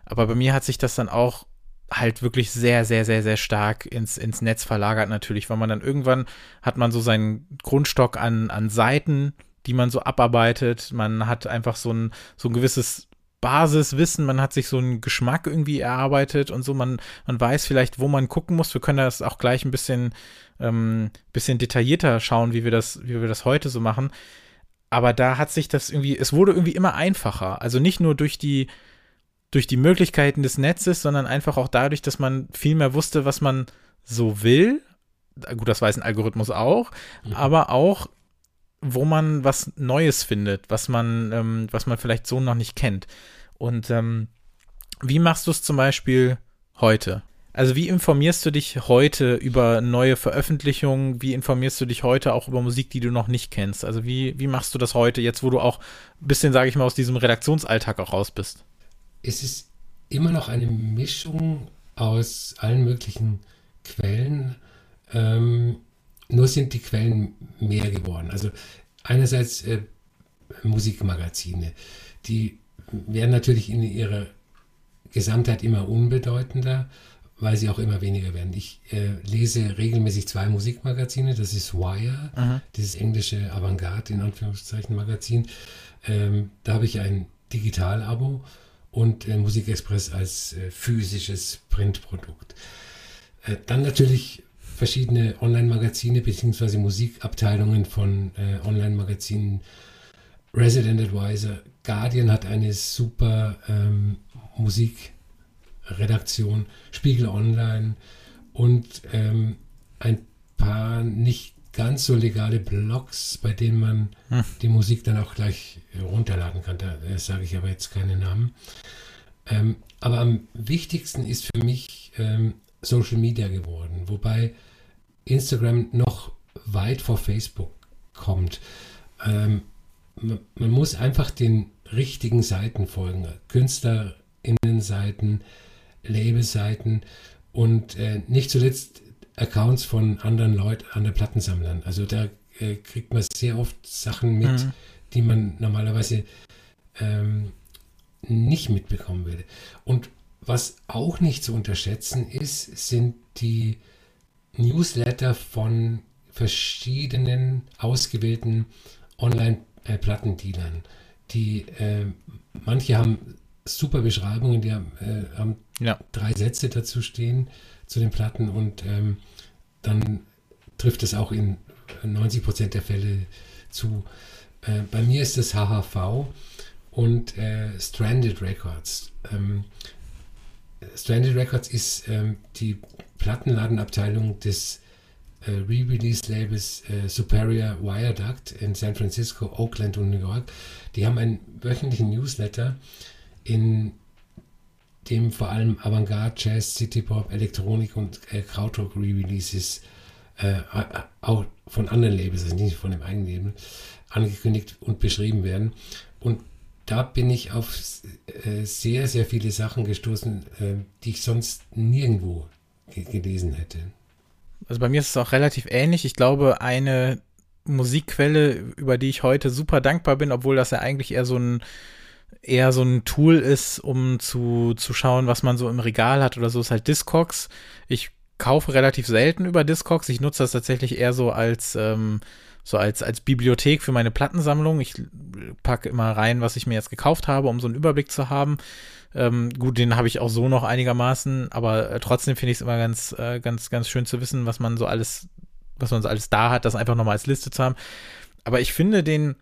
Aber bei mir hat sich das dann auch halt wirklich sehr, sehr, sehr, sehr stark ins, ins Netz verlagert natürlich, weil man dann irgendwann hat man so seinen Grundstock an, an Seiten, die man so abarbeitet. Man hat einfach so ein, so ein gewisses Basiswissen, man hat sich so einen Geschmack irgendwie erarbeitet und so, man, man weiß vielleicht, wo man gucken muss. Wir können das auch gleich ein bisschen, ähm, bisschen detaillierter schauen, wie wir das, wie wir das heute so machen. Aber da hat sich das irgendwie, es wurde irgendwie immer einfacher. Also nicht nur durch die, durch die Möglichkeiten des Netzes, sondern einfach auch dadurch, dass man viel mehr wusste, was man so will. Gut, das weiß ein Algorithmus auch, mhm. aber auch, wo man was Neues findet, was man, ähm, was man vielleicht so noch nicht kennt. Und ähm, wie machst du es zum Beispiel heute? Also wie informierst du dich heute über neue Veröffentlichungen? Wie informierst du dich heute auch über Musik, die du noch nicht kennst? Also wie, wie machst du das heute, jetzt wo du auch ein bisschen, sage ich mal, aus diesem Redaktionsalltag auch raus bist? Es ist immer noch eine Mischung aus allen möglichen Quellen. Ähm, nur sind die Quellen mehr geworden. Also einerseits äh, Musikmagazine, die werden natürlich in ihrer Gesamtheit immer unbedeutender, weil sie auch immer weniger werden. Ich äh, lese regelmäßig zwei Musikmagazine, das ist Wire, Aha. dieses englische Avantgarde in Anführungszeichen Magazin. Ähm, da habe ich ein Digital-Abo und äh, Musikexpress als äh, physisches Printprodukt. Äh, dann natürlich verschiedene Online-Magazine bzw. Musikabteilungen von äh, Online-Magazinen. Resident Advisor, Guardian hat eine super ähm, Musikredaktion, Spiegel Online und ähm, ein paar nicht ganz so legale Blogs, bei denen man hm. die Musik dann auch gleich runterladen kann. Da sage ich aber jetzt keine Namen. Ähm, aber am wichtigsten ist für mich ähm, Social Media geworden, wobei Instagram noch weit vor Facebook kommt. Ähm, man, man, muss einfach den richtigen Seiten folgen. Künstlerinnenseiten, Labelseiten und äh, nicht zuletzt Accounts von anderen Leuten, anderen Plattensammlern. Also da äh, kriegt man sehr oft Sachen mit, mhm. die man normalerweise ähm, nicht mitbekommen würde. Und was auch nicht zu unterschätzen ist, sind die Newsletter von verschiedenen ausgewählten Online-Plattendealern. Die äh, manche haben super Beschreibungen, die haben, äh, haben ja. drei Sätze dazu stehen zu den Platten und ähm, dann trifft es auch in 90 Prozent der Fälle zu. Äh, bei mir ist es HHV und äh, Stranded Records. Ähm, Stranded Records ist ähm, die Plattenladenabteilung des äh, Re-Release-Labels äh, Superior Viaduct in San Francisco, Oakland und New York. Die haben einen wöchentlichen Newsletter, in dem vor allem Avantgarde, Jazz, City Pop, Elektronik und äh, Krautrock Re-Releases äh, auch von anderen Labels, also nicht von dem eigenen Label, angekündigt und beschrieben werden. Und da bin ich auf äh, sehr, sehr viele Sachen gestoßen, äh, die ich sonst nirgendwo gelesen hätte. Also bei mir ist es auch relativ ähnlich. Ich glaube, eine Musikquelle, über die ich heute super dankbar bin, obwohl das ja eigentlich eher so ein eher so ein Tool ist, um zu, zu schauen, was man so im Regal hat oder so, ist halt Discogs. Ich kaufe relativ selten über Discogs. Ich nutze das tatsächlich eher so als ähm, so als, als Bibliothek für meine Plattensammlung. Ich packe immer rein, was ich mir jetzt gekauft habe, um so einen Überblick zu haben. Ähm, gut, den habe ich auch so noch einigermaßen, aber äh, trotzdem finde ich es immer ganz, äh, ganz, ganz schön zu wissen, was man so alles, was man so alles da hat, das einfach nochmal als Liste zu haben. Aber ich finde den,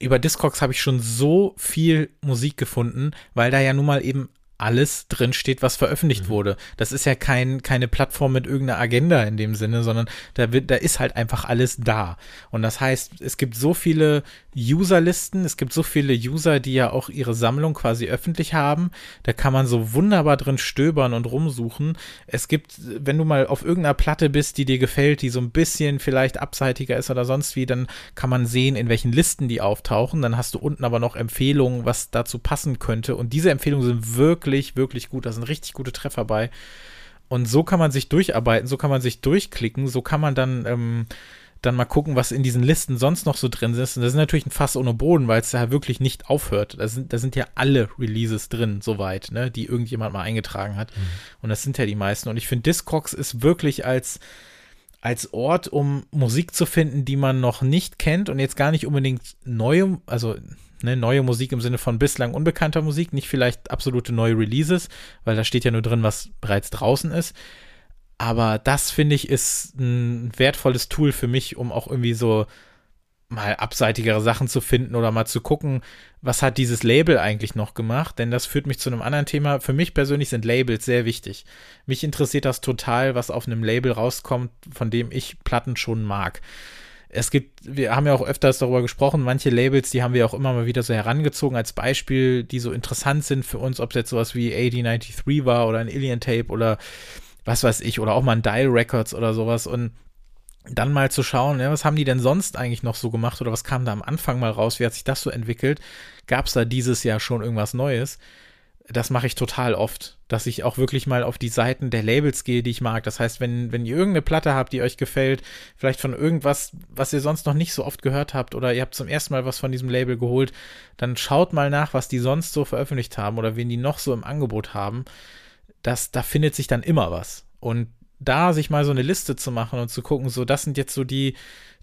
über Discogs habe ich schon so viel Musik gefunden, weil da ja nun mal eben alles drin steht, was veröffentlicht mhm. wurde. Das ist ja kein, keine Plattform mit irgendeiner Agenda in dem Sinne, sondern da wird, da ist halt einfach alles da. Und das heißt, es gibt so viele Userlisten, es gibt so viele User, die ja auch ihre Sammlung quasi öffentlich haben. Da kann man so wunderbar drin stöbern und rumsuchen. Es gibt, wenn du mal auf irgendeiner Platte bist, die dir gefällt, die so ein bisschen vielleicht abseitiger ist oder sonst wie, dann kann man sehen, in welchen Listen die auftauchen. Dann hast du unten aber noch Empfehlungen, was dazu passen könnte. Und diese Empfehlungen sind wirklich wirklich, wirklich gut. Da sind richtig gute Treffer bei. Und so kann man sich durcharbeiten, so kann man sich durchklicken, so kann man dann, ähm, dann mal gucken, was in diesen Listen sonst noch so drin ist. Und das ist natürlich ein Fass ohne Boden, weil es da wirklich nicht aufhört. Da sind, da sind ja alle Releases drin, soweit, ne, die irgendjemand mal eingetragen hat. Mhm. Und das sind ja die meisten. Und ich finde, Discogs ist wirklich als, als Ort, um Musik zu finden, die man noch nicht kennt und jetzt gar nicht unbedingt neue, also ne, neue Musik im Sinne von bislang unbekannter Musik, nicht vielleicht absolute neue Releases, weil da steht ja nur drin, was bereits draußen ist. Aber das finde ich ist ein wertvolles Tool für mich, um auch irgendwie so mal abseitigere Sachen zu finden oder mal zu gucken, was hat dieses Label eigentlich noch gemacht? Denn das führt mich zu einem anderen Thema. Für mich persönlich sind Labels sehr wichtig. Mich interessiert das total, was auf einem Label rauskommt, von dem ich Platten schon mag es gibt, wir haben ja auch öfters darüber gesprochen, manche Labels, die haben wir auch immer mal wieder so herangezogen als Beispiel, die so interessant sind für uns, ob es jetzt sowas wie AD93 war oder ein Alien Tape oder was weiß ich, oder auch mal ein Dial Records oder sowas und dann mal zu schauen, ja, was haben die denn sonst eigentlich noch so gemacht oder was kam da am Anfang mal raus, wie hat sich das so entwickelt? Gab es da dieses Jahr schon irgendwas Neues? Das mache ich total oft, dass ich auch wirklich mal auf die Seiten der Labels gehe, die ich mag. Das heißt, wenn, wenn ihr irgendeine Platte habt, die euch gefällt, vielleicht von irgendwas, was ihr sonst noch nicht so oft gehört habt, oder ihr habt zum ersten Mal was von diesem Label geholt, dann schaut mal nach, was die sonst so veröffentlicht haben oder wen die noch so im Angebot haben. Das, da findet sich dann immer was. Und da sich mal so eine Liste zu machen und zu gucken, so, das sind jetzt so die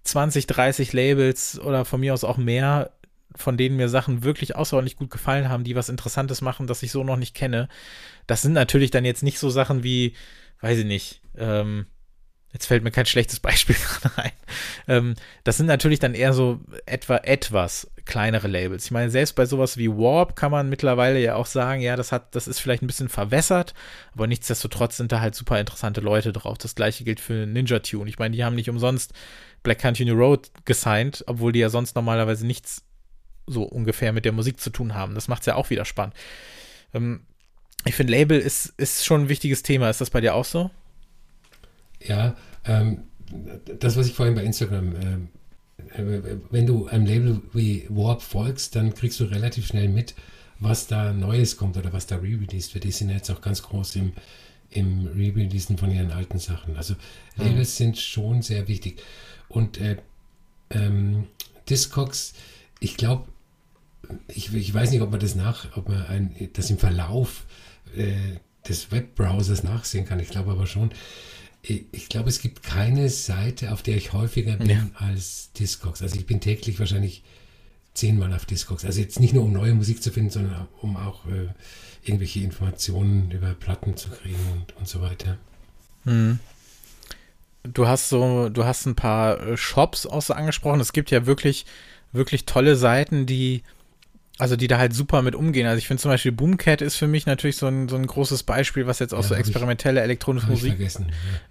20, 30 Labels oder von mir aus auch mehr, von denen mir Sachen wirklich außerordentlich gut gefallen haben, die was Interessantes machen, das ich so noch nicht kenne. Das sind natürlich dann jetzt nicht so Sachen wie, weiß ich nicht, ähm, jetzt fällt mir kein schlechtes Beispiel gerade ein. Ähm, das sind natürlich dann eher so etwa etwas kleinere Labels. Ich meine, selbst bei sowas wie Warp kann man mittlerweile ja auch sagen, ja, das hat, das ist vielleicht ein bisschen verwässert, aber nichtsdestotrotz sind da halt super interessante Leute drauf. Das gleiche gilt für Ninja Tune. Ich meine, die haben nicht umsonst Black Country New Road gesigned, obwohl die ja sonst normalerweise nichts so ungefähr mit der Musik zu tun haben. Das macht es ja auch wieder spannend. Ähm, ich finde, Label ist, ist schon ein wichtiges Thema. Ist das bei dir auch so? Ja, ähm, das, was ich vorhin bei Instagram, äh, äh, wenn du einem Label wie Warp folgst, dann kriegst du relativ schnell mit, was da Neues kommt oder was da re-released wird. Die sind jetzt auch ganz groß im, im Re-Releasen von ihren alten Sachen. Also. Labels mhm. sind schon sehr wichtig. Und äh, ähm, Discogs, ich glaube, ich, ich, weiß nicht, ob man das nach, ob man ein, das im Verlauf äh, des Webbrowsers nachsehen kann. Ich glaube aber schon. Ich, ich glaube, es gibt keine Seite, auf der ich häufiger bin ja. als Discogs. Also ich bin täglich wahrscheinlich zehnmal auf Discogs. Also jetzt nicht nur um neue Musik zu finden, sondern um auch äh, irgendwelche Informationen über Platten zu kriegen und, und so weiter. Hm. Du hast so, du hast ein paar äh, Shops auch so angesprochen. Es gibt ja wirklich, wirklich tolle Seiten, die also die da halt super mit umgehen. Also ich finde zum Beispiel Boomcat ist für mich natürlich so ein, so ein großes Beispiel, was jetzt auch ja, so experimentelle ich, elektronische Musik, ja.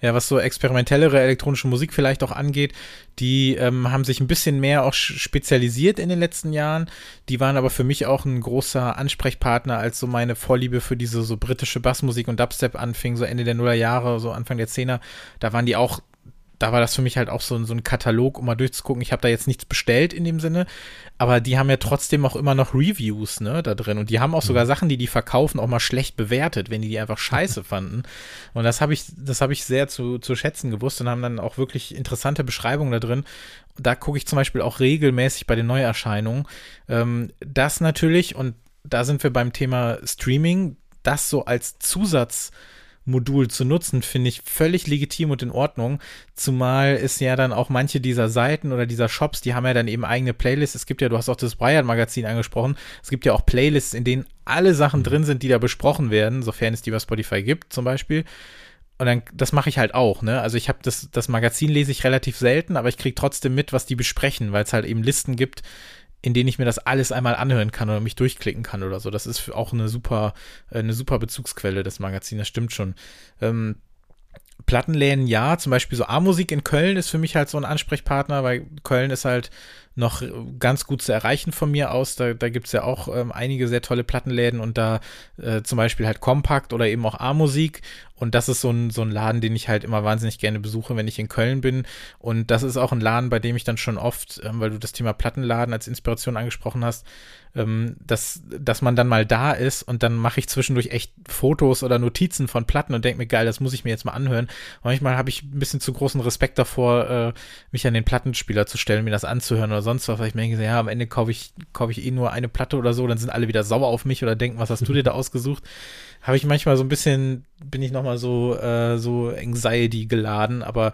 ja. was so experimentellere elektronische Musik vielleicht auch angeht, die ähm, haben sich ein bisschen mehr auch spezialisiert in den letzten Jahren. Die waren aber für mich auch ein großer Ansprechpartner, als so meine Vorliebe für diese so britische Bassmusik und Dubstep anfing, so Ende der Nullerjahre, so Anfang der Zehner. Da waren die auch da war das für mich halt auch so, so ein Katalog, um mal durchzugucken. Ich habe da jetzt nichts bestellt in dem Sinne, aber die haben ja trotzdem auch immer noch Reviews ne, da drin. Und die haben auch sogar mhm. Sachen, die die verkaufen, auch mal schlecht bewertet, wenn die die einfach scheiße fanden. Und das habe ich, das habe ich sehr zu, zu schätzen gewusst und haben dann auch wirklich interessante Beschreibungen da drin. Da gucke ich zum Beispiel auch regelmäßig bei den Neuerscheinungen. Ähm, das natürlich, und da sind wir beim Thema Streaming, das so als Zusatz Modul zu nutzen, finde ich völlig legitim und in Ordnung. Zumal es ja dann auch manche dieser Seiten oder dieser Shops, die haben ja dann eben eigene Playlists. Es gibt ja, du hast auch das Wired-Magazin angesprochen, es gibt ja auch Playlists, in denen alle Sachen drin sind, die da besprochen werden, sofern es die bei Spotify gibt zum Beispiel. Und dann, das mache ich halt auch, ne? Also ich habe das, das Magazin lese ich relativ selten, aber ich kriege trotzdem mit, was die besprechen, weil es halt eben Listen gibt, in denen ich mir das alles einmal anhören kann oder mich durchklicken kann oder so. Das ist auch eine super, äh, eine super Bezugsquelle, das Magazin, das stimmt schon. Ähm, Plattenläden ja, zum Beispiel so A-Musik in Köln ist für mich halt so ein Ansprechpartner, weil Köln ist halt noch ganz gut zu erreichen von mir aus. Da, da gibt es ja auch ähm, einige sehr tolle Plattenläden und da äh, zum Beispiel halt Kompakt oder eben auch A-Musik. Und das ist so ein, so ein Laden, den ich halt immer wahnsinnig gerne besuche, wenn ich in Köln bin. Und das ist auch ein Laden, bei dem ich dann schon oft, ähm, weil du das Thema Plattenladen als Inspiration angesprochen hast, ähm, dass, dass man dann mal da ist und dann mache ich zwischendurch echt Fotos oder Notizen von Platten und denke mir, geil, das muss ich mir jetzt mal anhören. Manchmal habe ich ein bisschen zu großen Respekt davor, äh, mich an den Plattenspieler zu stellen, mir das anzuhören oder sonst was, weil ich mir denke, ja, am Ende kaufe ich, kaufe ich eh nur eine Platte oder so, dann sind alle wieder sauer auf mich oder denken, was hast du dir da ausgesucht? Habe ich manchmal so ein bisschen, bin ich nochmal so, äh, so Anxiety geladen, aber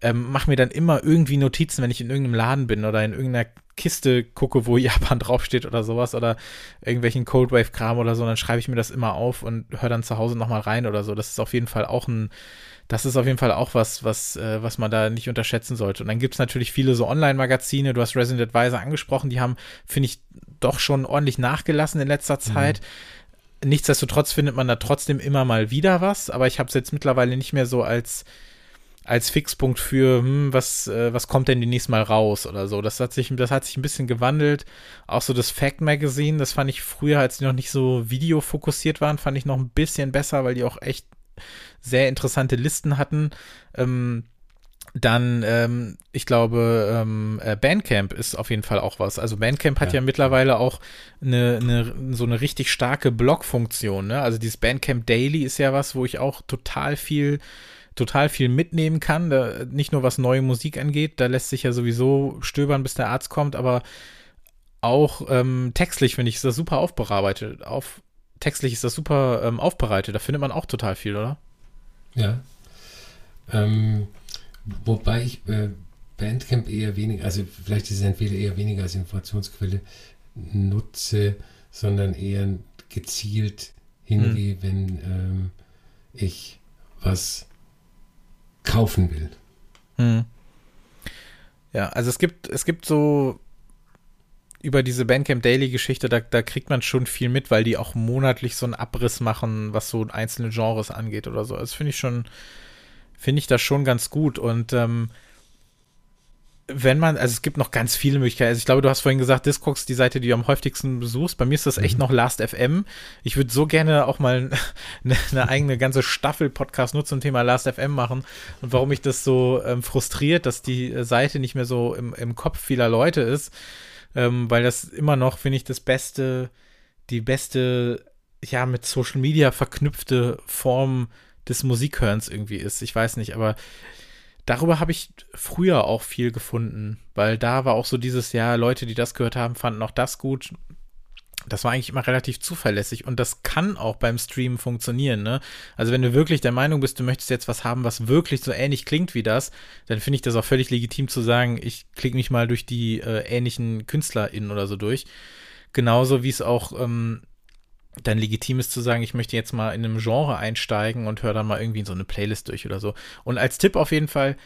ähm, mache mir dann immer irgendwie Notizen, wenn ich in irgendeinem Laden bin oder in irgendeiner Kiste gucke, wo Japan draufsteht oder sowas oder irgendwelchen Coldwave-Kram oder so, dann schreibe ich mir das immer auf und höre dann zu Hause nochmal rein oder so. Das ist auf jeden Fall auch ein, das ist auf jeden Fall auch was, was, äh, was man da nicht unterschätzen sollte. Und dann gibt es natürlich viele so Online-Magazine, du hast Resident Advisor angesprochen, die haben, finde ich, doch schon ordentlich nachgelassen in letzter mhm. Zeit. Mhm. Nichtsdestotrotz findet man da trotzdem immer mal wieder was, aber ich habe es jetzt mittlerweile nicht mehr so als als Fixpunkt für, hm, was, äh, was kommt denn demnächst mal raus oder so. Das hat sich, das hat sich ein bisschen gewandelt. Auch so das Fact Magazine, das fand ich früher, als die noch nicht so videofokussiert waren, fand ich noch ein bisschen besser, weil die auch echt sehr interessante Listen hatten. Ähm, dann, ähm, ich glaube, ähm, äh, Bandcamp ist auf jeden Fall auch was. Also Bandcamp hat ja, ja mittlerweile auch eine, eine, so eine richtig starke Blog-Funktion. Ne? Also dieses Bandcamp Daily ist ja was, wo ich auch total viel total viel mitnehmen kann. Da, nicht nur was neue Musik angeht, da lässt sich ja sowieso stöbern, bis der Arzt kommt, aber auch ähm, textlich finde ich, ist das super aufbereitet. Auf, textlich ist das super ähm, aufbereitet. Da findet man auch total viel, oder? Ja. Ähm, wobei ich äh, Bandcamp eher weniger, also vielleicht ist es entweder eher weniger als Informationsquelle nutze, sondern eher gezielt hingehe, hm. wenn ähm, ich was kaufen will. Hm. Ja, also es gibt, es gibt so, über diese Bandcamp Daily-Geschichte, da, da kriegt man schon viel mit, weil die auch monatlich so einen Abriss machen, was so einzelne Genres angeht oder so. Das finde ich schon, finde ich das schon ganz gut. Und ähm, wenn man, also es gibt noch ganz viele Möglichkeiten. Also ich glaube, du hast vorhin gesagt, Discogs, die Seite, die du am häufigsten besuchst. Bei mir ist das echt mhm. noch Last.fm. Ich würde so gerne auch mal eine, eine, eigene ganze Staffel Podcast nur zum Thema Last.fm machen. Und warum mich das so ähm, frustriert, dass die äh, Seite nicht mehr so im, im Kopf vieler Leute ist ähm, weil das immer noch, finde ich, das beste, die beste, ja, mit Social Media verknüpfte Form des Musikhörens irgendwie ist. Ich weiß nicht, aber darüber habe ich früher auch viel gefunden, weil da war auch so dieses, ja, Leute, die das gehört haben, fanden auch das gut das war eigentlich immer relativ zuverlässig und das kann auch beim Streamen funktionieren, ne? Also wenn du wirklich der Meinung bist, du möchtest jetzt was haben, was wirklich so ähnlich klingt wie das, dann finde ich das auch völlig legitim zu sagen, ich klicke mich mal durch die äh, ähnlichen KünstlerInnen oder so durch. Genauso wie es auch ähm, dann legitim ist zu sagen, ich möchte jetzt mal in einem Genre einsteigen und höre dann mal irgendwie in so eine Playlist durch oder so. Und als Tipp auf jeden Fall,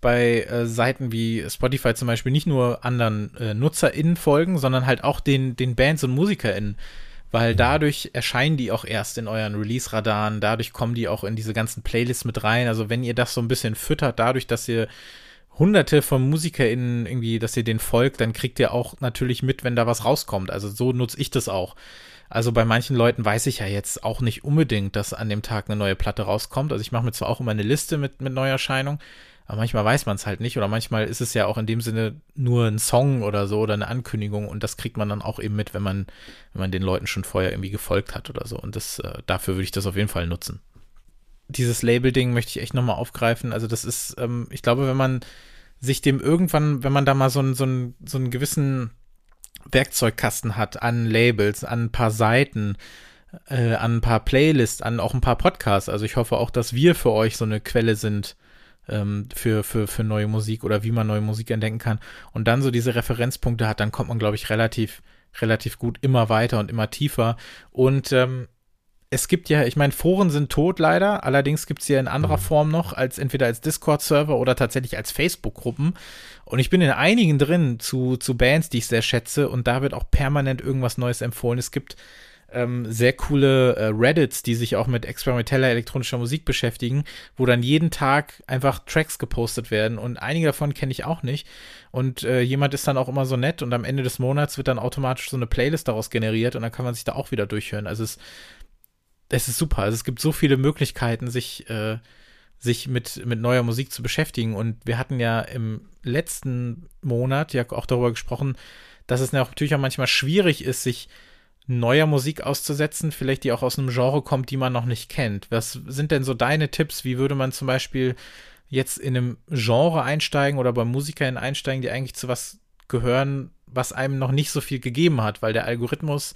bei äh, Seiten wie Spotify zum Beispiel nicht nur anderen äh, NutzerInnen folgen, sondern halt auch den, den Bands und MusikerInnen. Weil mhm. dadurch erscheinen die auch erst in euren Release-Radaren, dadurch kommen die auch in diese ganzen Playlists mit rein. Also wenn ihr das so ein bisschen füttert, dadurch, dass ihr hunderte von MusikerInnen irgendwie, dass ihr den folgt, dann kriegt ihr auch natürlich mit, wenn da was rauskommt. Also so nutze ich das auch. Also bei manchen Leuten weiß ich ja jetzt auch nicht unbedingt, dass an dem Tag eine neue Platte rauskommt. Also ich mache mir zwar auch immer eine Liste mit, mit Neuerscheinungen, aber manchmal weiß man es halt nicht oder manchmal ist es ja auch in dem Sinne nur ein Song oder so oder eine Ankündigung und das kriegt man dann auch eben mit, wenn man, wenn man den Leuten schon vorher irgendwie gefolgt hat oder so. Und das, äh, dafür würde ich das auf jeden Fall nutzen. Dieses Label-Ding möchte ich echt nochmal aufgreifen. Also das ist, ähm, ich glaube, wenn man sich dem irgendwann, wenn man da mal so, ein, so, ein, so einen gewissen Werkzeugkasten hat an Labels, an ein paar Seiten, äh, an ein paar Playlists, an auch ein paar Podcasts. Also ich hoffe auch, dass wir für euch so eine Quelle sind, ähm, für, für, für neue Musik oder wie man neue Musik entdecken kann und dann so diese Referenzpunkte hat, dann kommt man, glaube ich, relativ, relativ gut immer weiter und immer tiefer. Und ähm, es gibt ja, ich meine, Foren sind tot leider, allerdings gibt es ja in anderer mhm. Form noch, als entweder als Discord-Server oder tatsächlich als Facebook-Gruppen. Und ich bin in einigen drin zu, zu Bands, die ich sehr schätze, und da wird auch permanent irgendwas Neues empfohlen. Es gibt ähm, sehr coole äh, Reddits, die sich auch mit experimenteller elektronischer Musik beschäftigen, wo dann jeden Tag einfach Tracks gepostet werden und einige davon kenne ich auch nicht. Und äh, jemand ist dann auch immer so nett und am Ende des Monats wird dann automatisch so eine Playlist daraus generiert und dann kann man sich da auch wieder durchhören. Also es, es ist super. Also es gibt so viele Möglichkeiten, sich, äh, sich mit, mit neuer Musik zu beschäftigen. Und wir hatten ja im letzten Monat ja auch darüber gesprochen, dass es natürlich auch manchmal schwierig ist, sich neuer Musik auszusetzen, vielleicht die auch aus einem Genre kommt, die man noch nicht kennt. Was sind denn so deine Tipps? Wie würde man zum Beispiel jetzt in einem Genre einsteigen oder bei Musikern einsteigen, die eigentlich zu was gehören, was einem noch nicht so viel gegeben hat, weil der Algorithmus,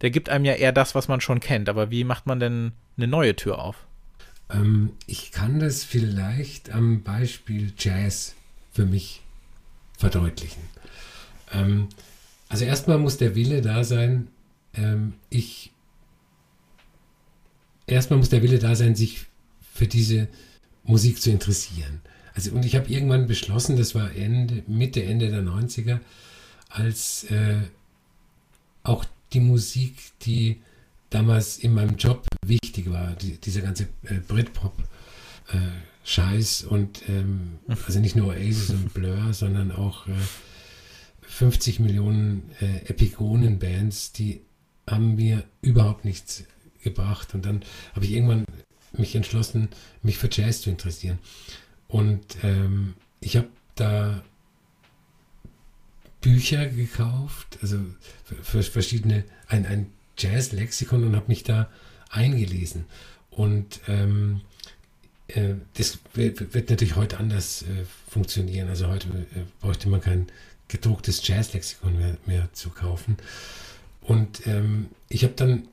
der gibt einem ja eher das, was man schon kennt. Aber wie macht man denn eine neue Tür auf? Ähm, ich kann das vielleicht am Beispiel Jazz für mich verdeutlichen. Ähm, also erstmal muss der Wille da sein, ähm, ich erstmal muss der Wille da sein, sich für diese Musik zu interessieren. Also, und ich habe irgendwann beschlossen, das war Ende, Mitte, Ende der 90er, als äh, auch die Musik, die damals in meinem Job wichtig war, die, dieser ganze äh, Britpop-Scheiß äh, und ähm, also nicht nur Oasis und Blur, sondern auch 50 äh, Millionen äh, Epigonen-Bands, die haben mir überhaupt nichts gebracht. Und dann habe ich irgendwann mich entschlossen, mich für Jazz zu interessieren. Und ähm, ich habe da Bücher gekauft, also für, verschiedene, ein, ein Jazz-Lexikon und habe mich da eingelesen. Und ähm, äh, das wird, wird, natürlich heute anders äh, funktionieren. Also heute äh, bräuchte man kein gedrucktes Jazz-Lexikon mehr, mehr zu kaufen. Und ähm, ich habe dann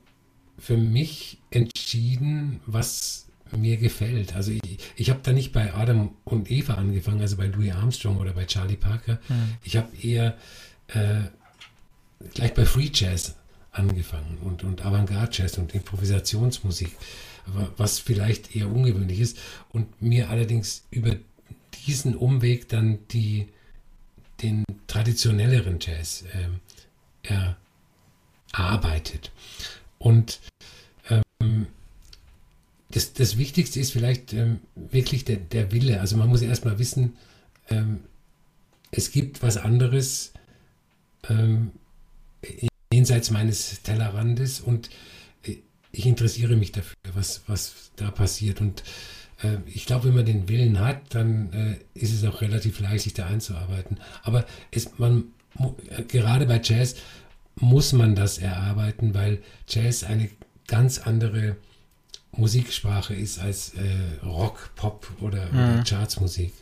für mich entschieden, was mir gefällt. Also ich, ich habe da nicht bei Adam und Eva angefangen, also bei Louis Armstrong oder bei Charlie Parker. Mhm. Ich habe eher äh, gleich bei Free Jazz angefangen und, und Avantgarde Jazz und Improvisationsmusik, was vielleicht eher ungewöhnlich ist. Und mir allerdings über diesen Umweg dann die, den traditionelleren Jazz äh, erarbeitet. Und das, das Wichtigste ist vielleicht ähm, wirklich der, der Wille. Also man muss erstmal wissen, ähm, es gibt was anderes ähm, jenseits meines Tellerrandes und ich interessiere mich dafür, was, was da passiert. Und äh, ich glaube, wenn man den Willen hat, dann äh, ist es auch relativ leicht, sich da einzuarbeiten. Aber es, man, gerade bei Jazz muss man das erarbeiten, weil Jazz eine ganz andere Musiksprache ist als äh, Rock, Pop oder, mhm. oder Chartsmusik.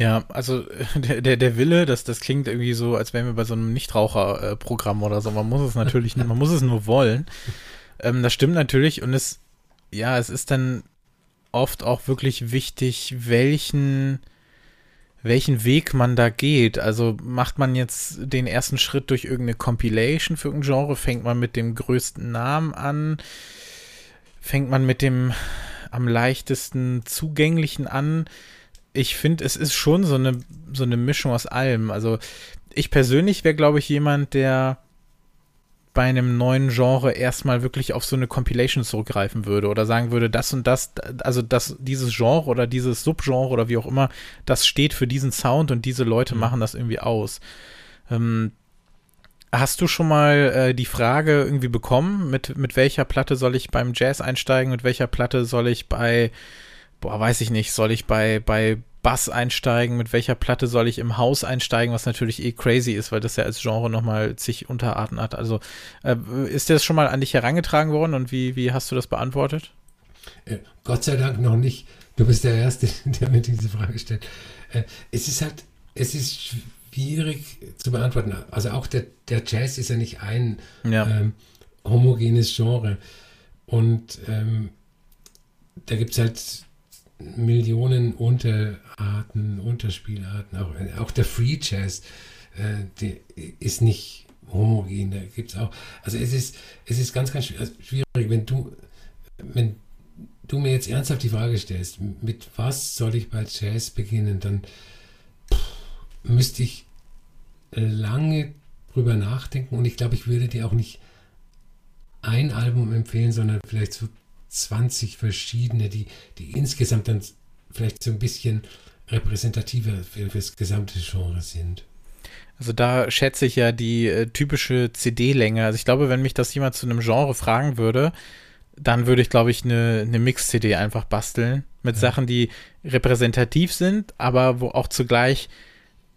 Ja, also der, der, der Wille, das, das klingt irgendwie so, als wären wir bei so einem Nichtraucherprogramm oder so. Man muss es natürlich, man muss es nur wollen. Ähm, das stimmt natürlich und es, ja, es ist dann oft auch wirklich wichtig, welchen, welchen Weg man da geht. Also macht man jetzt den ersten Schritt durch irgendeine Compilation für irgendein Genre, fängt man mit dem größten Namen an, fängt man mit dem am leichtesten zugänglichen an ich finde, es ist schon so eine, so eine Mischung aus allem. Also ich persönlich wäre, glaube ich, jemand, der bei einem neuen Genre erstmal wirklich auf so eine Compilation zurückgreifen würde oder sagen würde, das und das, also das, dieses Genre oder dieses Subgenre oder wie auch immer, das steht für diesen Sound und diese Leute mhm. machen das irgendwie aus. Ähm, hast du schon mal äh, die Frage irgendwie bekommen, mit, mit welcher Platte soll ich beim Jazz einsteigen, mit welcher Platte soll ich bei boah, weiß ich nicht, soll ich bei, bei Bass einsteigen, mit welcher Platte soll ich im Haus einsteigen, was natürlich eh crazy ist, weil das ja als Genre nochmal zig Unterarten hat. Also äh, ist das schon mal an dich herangetragen worden und wie, wie hast du das beantwortet? Äh, Gott sei Dank noch nicht. Du bist der Erste, der mir diese Frage stellt. Äh, es ist halt, es ist schwierig zu beantworten. Also auch der, der Jazz ist ja nicht ein ja. Ähm, homogenes Genre. Und ähm, da gibt es halt Millionen Unterarten, Unterspielarten, auch, auch der Free Jazz, äh, der ist nicht homogen, da gibt es auch, also es ist, es ist ganz, ganz schwierig, wenn du, wenn du mir jetzt ernsthaft die Frage stellst, mit was soll ich bei Jazz beginnen, dann müsste ich lange drüber nachdenken und ich glaube, ich würde dir auch nicht ein Album empfehlen, sondern vielleicht so 20 verschiedene, die, die insgesamt dann vielleicht so ein bisschen repräsentativer für, für das gesamte Genre sind. Also da schätze ich ja die äh, typische CD-Länge. Also ich glaube, wenn mich das jemand zu einem Genre fragen würde, dann würde ich, glaube ich, eine, eine Mix-CD einfach basteln mit ja. Sachen, die repräsentativ sind, aber wo auch zugleich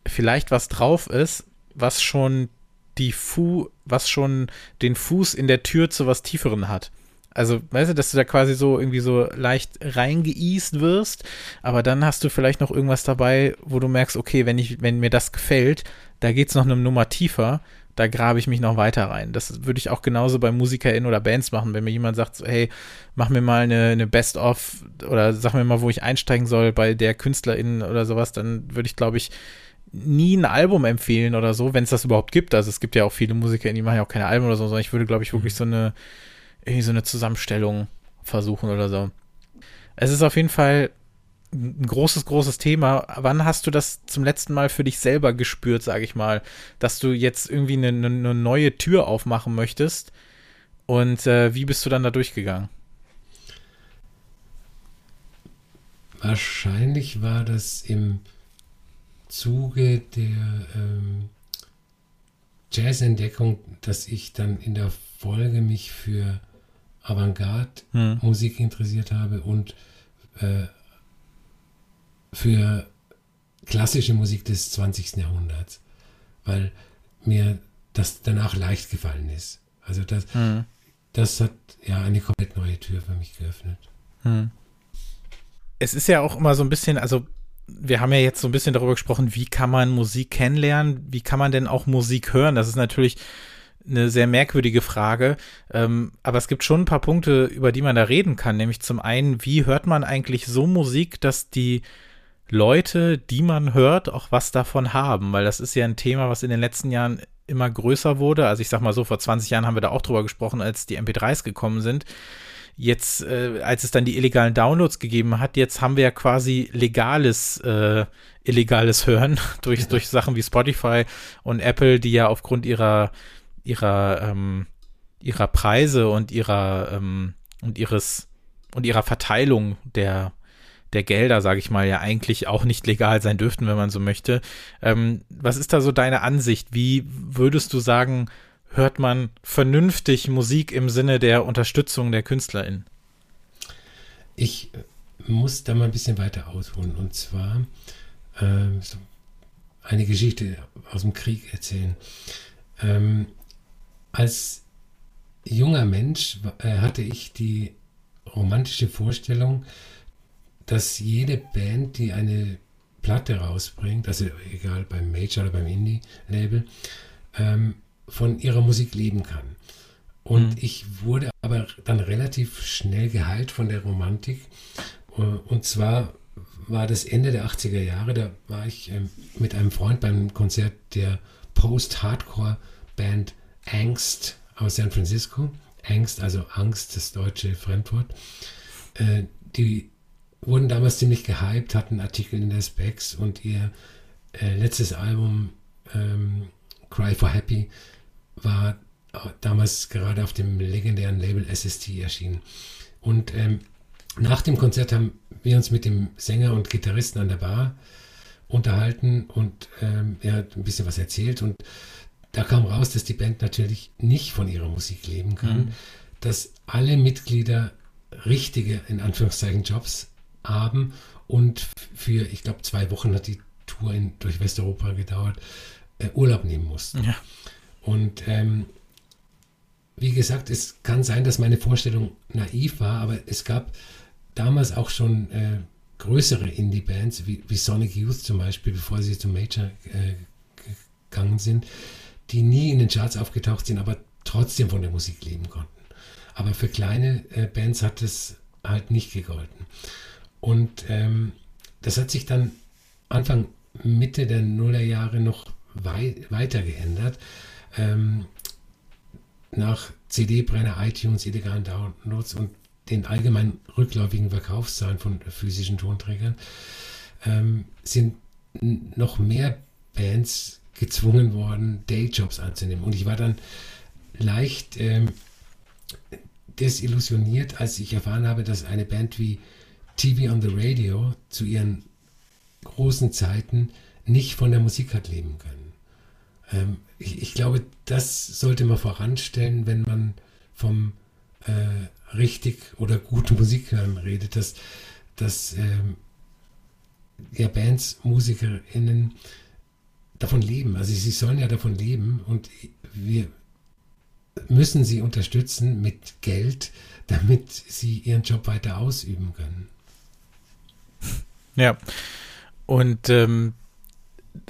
vielleicht was drauf ist, was schon die Fu, was schon den Fuß in der Tür zu was Tieferen hat. Also, weißt du, dass du da quasi so irgendwie so leicht reingeeast wirst, aber dann hast du vielleicht noch irgendwas dabei, wo du merkst, okay, wenn ich, wenn mir das gefällt, da geht es noch eine Nummer tiefer, da grabe ich mich noch weiter rein. Das würde ich auch genauso bei MusikerInnen oder Bands machen, wenn mir jemand sagt, so, hey, mach mir mal eine, eine Best-of oder sag mir mal, wo ich einsteigen soll bei der KünstlerInnen oder sowas, dann würde ich, glaube ich, nie ein Album empfehlen oder so, wenn es das überhaupt gibt. Also es gibt ja auch viele MusikerInnen, die machen ja auch keine Alben oder so, sondern ich würde, glaube ich, wirklich mhm. so eine so eine Zusammenstellung versuchen oder so. Es ist auf jeden Fall ein großes, großes Thema. Wann hast du das zum letzten Mal für dich selber gespürt, sage ich mal, dass du jetzt irgendwie eine, eine neue Tür aufmachen möchtest? Und äh, wie bist du dann da durchgegangen? Wahrscheinlich war das im Zuge der ähm, Jazzentdeckung, dass ich dann in der Folge mich für Avantgarde-Musik hm. interessiert habe und äh, für klassische Musik des 20. Jahrhunderts, weil mir das danach leicht gefallen ist. Also das, hm. das hat ja eine komplett neue Tür für mich geöffnet. Hm. Es ist ja auch immer so ein bisschen, also wir haben ja jetzt so ein bisschen darüber gesprochen, wie kann man Musik kennenlernen, wie kann man denn auch Musik hören? Das ist natürlich eine sehr merkwürdige Frage. Ähm, aber es gibt schon ein paar Punkte, über die man da reden kann. Nämlich zum einen, wie hört man eigentlich so Musik, dass die Leute, die man hört, auch was davon haben, weil das ist ja ein Thema, was in den letzten Jahren immer größer wurde. Also ich sag mal so, vor 20 Jahren haben wir da auch drüber gesprochen, als die MP3s gekommen sind. Jetzt, äh, als es dann die illegalen Downloads gegeben hat, jetzt haben wir ja quasi legales, äh, illegales Hören durch, ja. durch Sachen wie Spotify und Apple, die ja aufgrund ihrer, ihrer, ähm, ihrer Preise und ihrer, ähm, und ihres, und ihrer Verteilung der, der Gelder, sage ich mal, ja eigentlich auch nicht legal sein dürften, wenn man so möchte. Ähm, was ist da so deine Ansicht? Wie würdest du sagen, hört man vernünftig Musik im Sinne der Unterstützung der KünstlerInnen? Ich muss da mal ein bisschen weiter ausholen. Und zwar äh, so eine Geschichte aus dem Krieg erzählen. Ähm, als junger Mensch äh, hatte ich die romantische Vorstellung, dass jede Band, die eine Platte rausbringt, also egal beim Major oder beim Indie-Label, ähm, von ihrer Musik leben kann. Und mhm. ich wurde aber dann relativ schnell geheilt von der Romantik. Äh, und zwar war das Ende der 80er Jahre, da war ich ähm, mit einem Freund beim Konzert der Post-Hardcore-Band Angst aus San Francisco. Angst, also Angst, das deutsche Fremdwort. Äh, die wurden damals ziemlich gehypt, hatten Artikel in der Specs und ihr äh, letztes Album ähm, Cry for Happy war damals gerade auf dem legendären Label SST erschienen. Und ähm, nach dem Konzert haben wir uns mit dem Sänger und Gitarristen an der Bar unterhalten und ähm, er hat ein bisschen was erzählt und da kam raus, dass die Band natürlich nicht von ihrer Musik leben kann, mhm. dass alle Mitglieder richtige, in Anführungszeichen, Jobs haben und für, ich glaube, zwei Wochen hat die Tour in, durch Westeuropa gedauert, äh, Urlaub nehmen mussten. Ja. Und ähm, wie gesagt, es kann sein, dass meine Vorstellung naiv war, aber es gab damals auch schon äh, größere Indie-Bands, wie, wie, Sonic Youth zum Beispiel, bevor sie zum Major äh, gegangen sind, die nie in den Charts aufgetaucht sind, aber trotzdem von der Musik leben konnten. Aber für kleine äh, Bands hat es halt nicht gegolten. Und ähm, das hat sich dann Anfang, Mitte der Nullerjahre noch wei weiter geändert. Ähm, nach CD-Brenner, iTunes, illegalen Downloads und den allgemein rückläufigen Verkaufszahlen von physischen Tonträgern ähm, sind noch mehr Bands gezwungen worden, Dayjobs anzunehmen. Und ich war dann leicht ähm, desillusioniert, als ich erfahren habe, dass eine Band wie TV on the Radio zu ihren großen Zeiten nicht von der Musik hat leben können. Ähm, ich, ich, glaube, das sollte man voranstellen, wenn man vom äh, richtig oder guten Musikhören redet, dass, dass ähm, ja, Bands, MusikerInnen davon leben. Also sie sollen ja davon leben und wir müssen sie unterstützen mit Geld, damit sie ihren Job weiter ausüben können. Ja. Und ähm,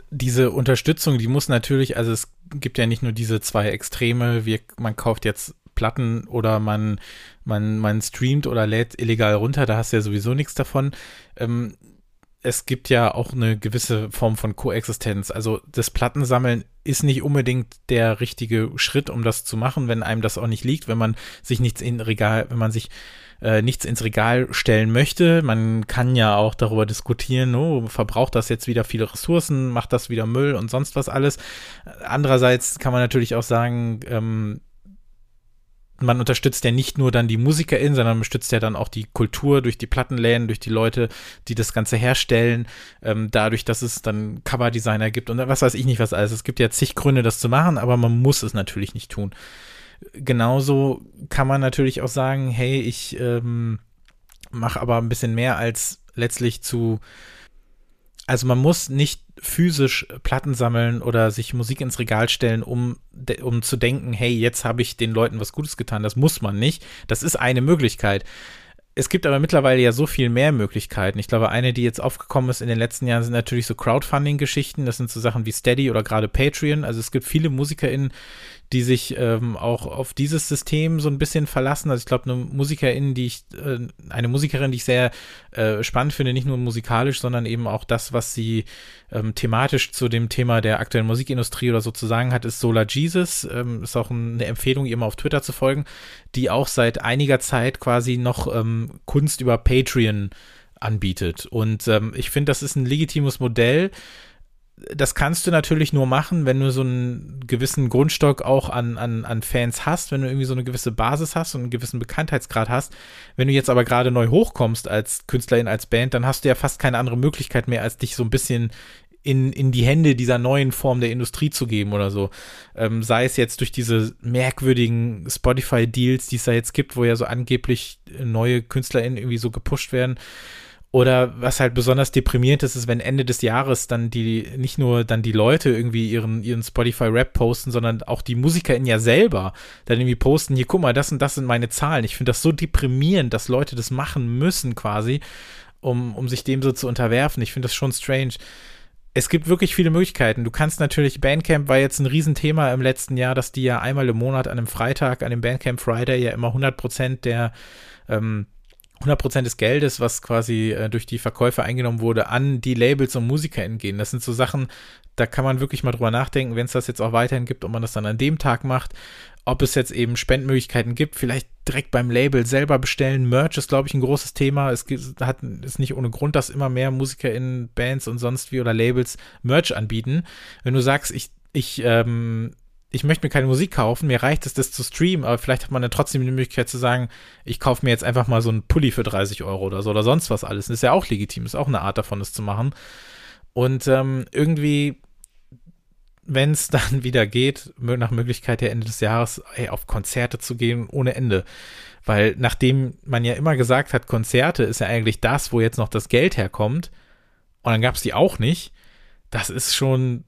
diese Unterstützung, die muss natürlich, also es gibt ja nicht nur diese zwei Extreme, wie man kauft jetzt Platten oder man, man, man streamt oder lädt illegal runter, da hast du ja sowieso nichts davon. Ähm, es gibt ja auch eine gewisse Form von Koexistenz. Also das Plattensammeln ist nicht unbedingt der richtige Schritt, um das zu machen, wenn einem das auch nicht liegt, wenn man sich nichts in Regal, wenn man sich äh, nichts ins Regal stellen möchte. Man kann ja auch darüber diskutieren, oh, verbraucht das jetzt wieder viele Ressourcen, macht das wieder Müll und sonst was alles. Andererseits kann man natürlich auch sagen, ähm, man unterstützt ja nicht nur dann die MusikerInnen, sondern unterstützt ja dann auch die Kultur durch die Plattenläden, durch die Leute, die das Ganze herstellen, ähm, dadurch, dass es dann Coverdesigner gibt und was weiß ich nicht was alles. Es gibt ja zig Gründe, das zu machen, aber man muss es natürlich nicht tun genauso kann man natürlich auch sagen, hey, ich ähm, mache aber ein bisschen mehr als letztlich zu. Also man muss nicht physisch Platten sammeln oder sich Musik ins Regal stellen, um, um zu denken, hey, jetzt habe ich den Leuten was Gutes getan. Das muss man nicht. Das ist eine Möglichkeit. es gibt aber mittlerweile ja so viel mehr Möglichkeiten. Ich glaube, eine, die jetzt aufgekommen ist in den letzten Jahren, sind natürlich so Crowdfunding-Geschichten. Das sind so Sachen wie Steady oder gerade Patreon. Also es gibt viele MusikerInnen, die sich ähm, auch auf dieses System so ein bisschen verlassen. Also ich glaube, eine Musikerin, die ich, äh, eine Musikerin, die ich sehr äh, spannend finde, nicht nur musikalisch, sondern eben auch das, was sie ähm, thematisch zu dem Thema der aktuellen Musikindustrie oder so zu sagen hat, ist Solar Jesus. Ähm, ist auch eine Empfehlung, ihr mal auf Twitter zu folgen, die auch seit einiger Zeit quasi noch ähm, Kunst über Patreon anbietet. Und ähm, ich finde, das ist ein legitimes Modell das kannst du natürlich nur machen, wenn du so einen gewissen Grundstock auch an, an, an Fans hast, wenn du irgendwie so eine gewisse Basis hast und einen gewissen Bekanntheitsgrad hast. Wenn du jetzt aber gerade neu hochkommst als Künstlerin, als Band, dann hast du ja fast keine andere Möglichkeit mehr, als dich so ein bisschen in, in die Hände dieser neuen Form der Industrie zu geben oder so. Ähm, sei es jetzt durch diese merkwürdigen Spotify-Deals, die es da jetzt gibt, wo ja so angeblich neue KünstlerInnen irgendwie so gepusht werden. Oder was halt besonders deprimierend ist, ist, wenn Ende des Jahres dann die, nicht nur dann die Leute irgendwie ihren, ihren Spotify-Rap posten, sondern auch die MusikerInnen ja selber dann irgendwie posten, hier, guck mal, das und das sind meine Zahlen. Ich finde das so deprimierend, dass Leute das machen müssen quasi, um, um sich dem so zu unterwerfen. Ich finde das schon strange. Es gibt wirklich viele Möglichkeiten. Du kannst natürlich, Bandcamp war jetzt ein Riesenthema im letzten Jahr, dass die ja einmal im Monat an einem Freitag, an dem Bandcamp Friday ja immer 100 Prozent der, ähm, 100% des Geldes, was quasi äh, durch die Verkäufe eingenommen wurde, an die Labels und Musiker entgehen. Das sind so Sachen, da kann man wirklich mal drüber nachdenken, wenn es das jetzt auch weiterhin gibt, ob man das dann an dem Tag macht, ob es jetzt eben Spendmöglichkeiten gibt, vielleicht direkt beim Label selber bestellen. Merch ist, glaube ich, ein großes Thema. Es hat, ist nicht ohne Grund, dass immer mehr MusikerInnen, Bands und sonst wie oder Labels Merch anbieten. Wenn du sagst, ich, ich ähm, ich möchte mir keine Musik kaufen, mir reicht es, das zu streamen, aber vielleicht hat man dann trotzdem die Möglichkeit zu sagen, ich kaufe mir jetzt einfach mal so einen Pulli für 30 Euro oder so oder sonst was alles. Das ist ja auch legitim, ist auch eine Art davon, das zu machen. Und ähm, irgendwie, wenn es dann wieder geht, nach Möglichkeit ja Ende des Jahres, ey, auf Konzerte zu gehen, ohne Ende. Weil nachdem man ja immer gesagt hat, Konzerte ist ja eigentlich das, wo jetzt noch das Geld herkommt, und dann gab es die auch nicht, das ist schon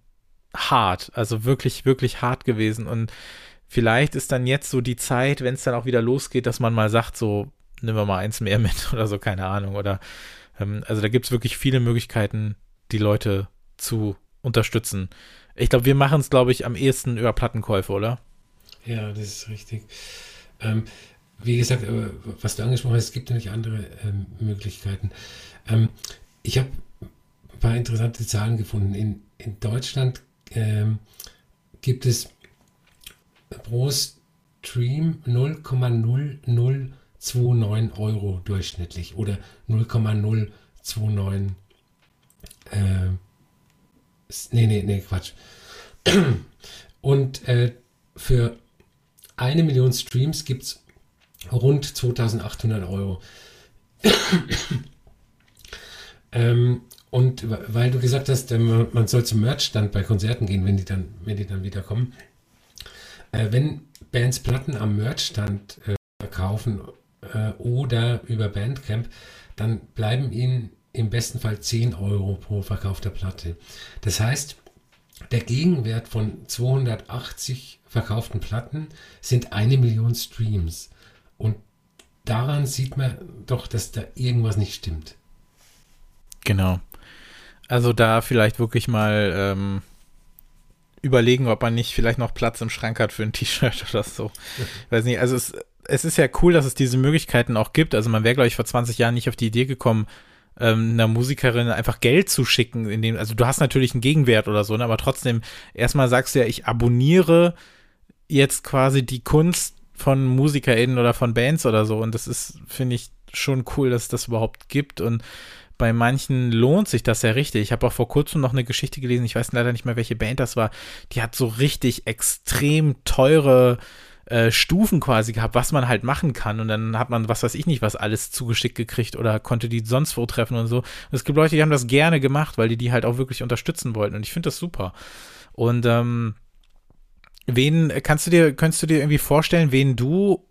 hart, also wirklich, wirklich hart gewesen. Und vielleicht ist dann jetzt so die Zeit, wenn es dann auch wieder losgeht, dass man mal sagt, so, nehmen wir mal eins mehr mit oder so, keine Ahnung. Oder ähm, also da gibt es wirklich viele Möglichkeiten, die Leute zu unterstützen. Ich glaube, wir machen es, glaube ich, am ehesten über Plattenkäufe, oder? Ja, das ist richtig. Ähm, wie gesagt, äh, was du angesprochen hast, es gibt natürlich andere ähm, Möglichkeiten. Ähm, ich habe ein paar interessante Zahlen gefunden. In, in Deutschland ähm, gibt es pro Stream 0,0029 Euro durchschnittlich oder 0,029 äh, nee, nee, nee, Quatsch. Und äh, für eine Million Streams gibt es rund 2800 Euro. ähm, und weil du gesagt hast, ähm, man soll zum Merchstand bei Konzerten gehen, wenn die dann, wenn die dann wieder. Äh, wenn Bands Platten am Merchstand äh, verkaufen äh, oder über Bandcamp, dann bleiben ihnen im besten Fall 10 Euro pro verkaufter Platte. Das heißt, der Gegenwert von 280 verkauften Platten sind eine Million Streams. Und daran sieht man doch, dass da irgendwas nicht stimmt. Genau. Also da vielleicht wirklich mal ähm, überlegen, ob man nicht vielleicht noch Platz im Schrank hat für ein T-Shirt oder so. Weiß nicht, also es, es ist ja cool, dass es diese Möglichkeiten auch gibt. Also man wäre, glaube ich, vor 20 Jahren nicht auf die Idee gekommen, ähm, einer Musikerin einfach Geld zu schicken, in dem, also du hast natürlich einen Gegenwert oder so, ne, aber trotzdem, erstmal sagst du ja, ich abonniere jetzt quasi die Kunst von MusikerInnen oder von Bands oder so. Und das ist, finde ich, schon cool, dass es das überhaupt gibt. Und bei manchen lohnt sich das ja richtig. Ich habe auch vor kurzem noch eine Geschichte gelesen, ich weiß leider nicht mehr, welche Band das war. Die hat so richtig extrem teure äh, Stufen quasi gehabt, was man halt machen kann. Und dann hat man, was weiß ich nicht, was alles zugeschickt gekriegt oder konnte die sonst wo treffen und so. Und es gibt Leute, die haben das gerne gemacht, weil die die halt auch wirklich unterstützen wollten. Und ich finde das super. Und ähm, wen kannst du dir, könntest du dir irgendwie vorstellen, wen du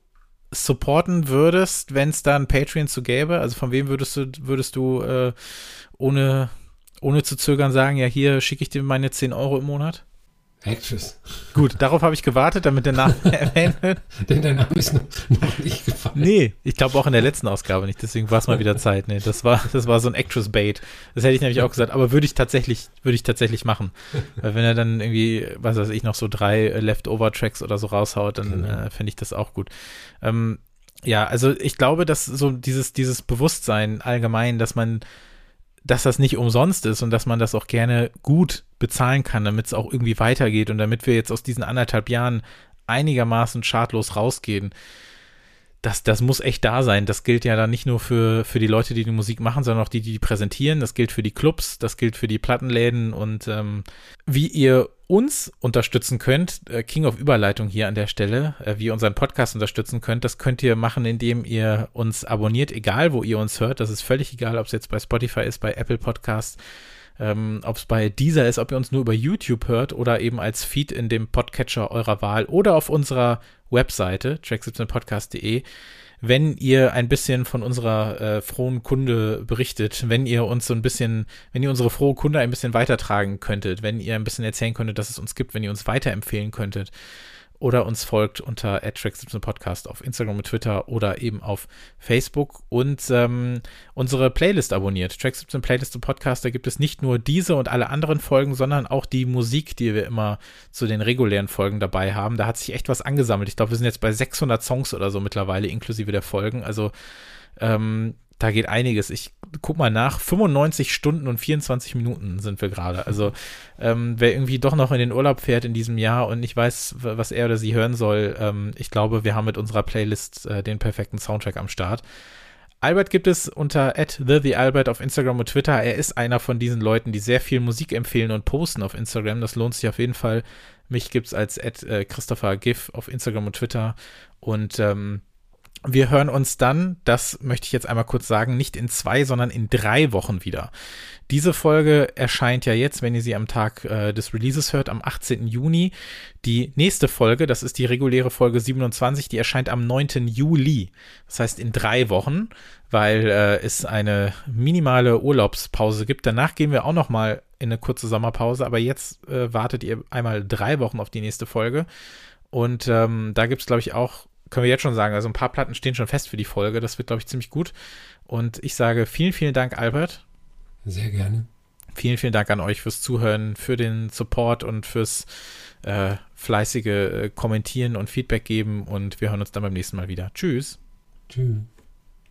supporten würdest, wenn es da ein Patreon zu gäbe? Also von wem würdest du, würdest du äh, ohne, ohne zu zögern sagen, ja, hier schicke ich dir meine 10 Euro im Monat? Actress. Gut, darauf habe ich gewartet, damit der Name erwähnt wird. Denn der Name ist noch, noch nicht gefallen. Nee, ich glaube auch in der letzten Ausgabe nicht, deswegen war es mal wieder Zeit. Nee, das war, das war so ein Actress-Bait. Das hätte ich nämlich auch gesagt, aber würde ich tatsächlich, würde ich tatsächlich machen. Weil wenn er dann irgendwie, was weiß ich, noch so drei Leftover-Tracks oder so raushaut, dann genau. äh, fände ich das auch gut. Ähm, ja, also ich glaube, dass so dieses, dieses Bewusstsein allgemein, dass man dass das nicht umsonst ist und dass man das auch gerne gut bezahlen kann, damit es auch irgendwie weitergeht und damit wir jetzt aus diesen anderthalb Jahren einigermaßen schadlos rausgehen. Das, das muss echt da sein. Das gilt ja dann nicht nur für, für die Leute, die die Musik machen, sondern auch die, die die präsentieren. Das gilt für die Clubs, das gilt für die Plattenläden und ähm, wie ihr uns unterstützen könnt, äh, King of Überleitung hier an der Stelle, äh, wie ihr unseren Podcast unterstützen könnt, das könnt ihr machen, indem ihr uns abonniert, egal wo ihr uns hört. Das ist völlig egal, ob es jetzt bei Spotify ist, bei Apple Podcasts, ähm, ob es bei dieser ist, ob ihr uns nur über YouTube hört oder eben als Feed in dem Podcatcher eurer Wahl oder auf unserer Webseite track17podcast.de wenn ihr ein bisschen von unserer äh, frohen Kunde berichtet, wenn ihr uns so ein bisschen, wenn ihr unsere frohe Kunde ein bisschen weitertragen könntet, wenn ihr ein bisschen erzählen könntet, dass es uns gibt, wenn ihr uns weiterempfehlen könntet oder uns folgt unter Podcast auf Instagram und Twitter oder eben auf Facebook und ähm, unsere Playlist abonniert. Track 17 Playlist und Podcast, da gibt es nicht nur diese und alle anderen Folgen, sondern auch die Musik, die wir immer zu den regulären Folgen dabei haben. Da hat sich echt was angesammelt. Ich glaube, wir sind jetzt bei 600 Songs oder so mittlerweile, inklusive der Folgen. Also ähm, da geht einiges. Ich guck mal nach. 95 Stunden und 24 Minuten sind wir gerade. Also, ähm, wer irgendwie doch noch in den Urlaub fährt in diesem Jahr und nicht weiß, was er oder sie hören soll, ähm, ich glaube, wir haben mit unserer Playlist äh, den perfekten Soundtrack am Start. Albert gibt es unter @the_albert auf Instagram und Twitter. Er ist einer von diesen Leuten, die sehr viel Musik empfehlen und posten auf Instagram. Das lohnt sich auf jeden Fall. Mich gibt es als äh, Christopher Giff auf Instagram und Twitter. Und ähm, wir hören uns dann, das möchte ich jetzt einmal kurz sagen, nicht in zwei, sondern in drei Wochen wieder. Diese Folge erscheint ja jetzt, wenn ihr sie am Tag äh, des Releases hört, am 18. Juni. Die nächste Folge, das ist die reguläre Folge 27, die erscheint am 9. Juli. Das heißt in drei Wochen, weil äh, es eine minimale Urlaubspause gibt. Danach gehen wir auch noch mal in eine kurze Sommerpause, aber jetzt äh, wartet ihr einmal drei Wochen auf die nächste Folge. Und ähm, da gibt es, glaube ich, auch können wir jetzt schon sagen. Also ein paar Platten stehen schon fest für die Folge. Das wird, glaube ich, ziemlich gut. Und ich sage vielen, vielen Dank, Albert. Sehr gerne. Vielen, vielen Dank an euch fürs Zuhören, für den Support und fürs äh, fleißige äh, Kommentieren und Feedback geben. Und wir hören uns dann beim nächsten Mal wieder. Tschüss. Tschüss.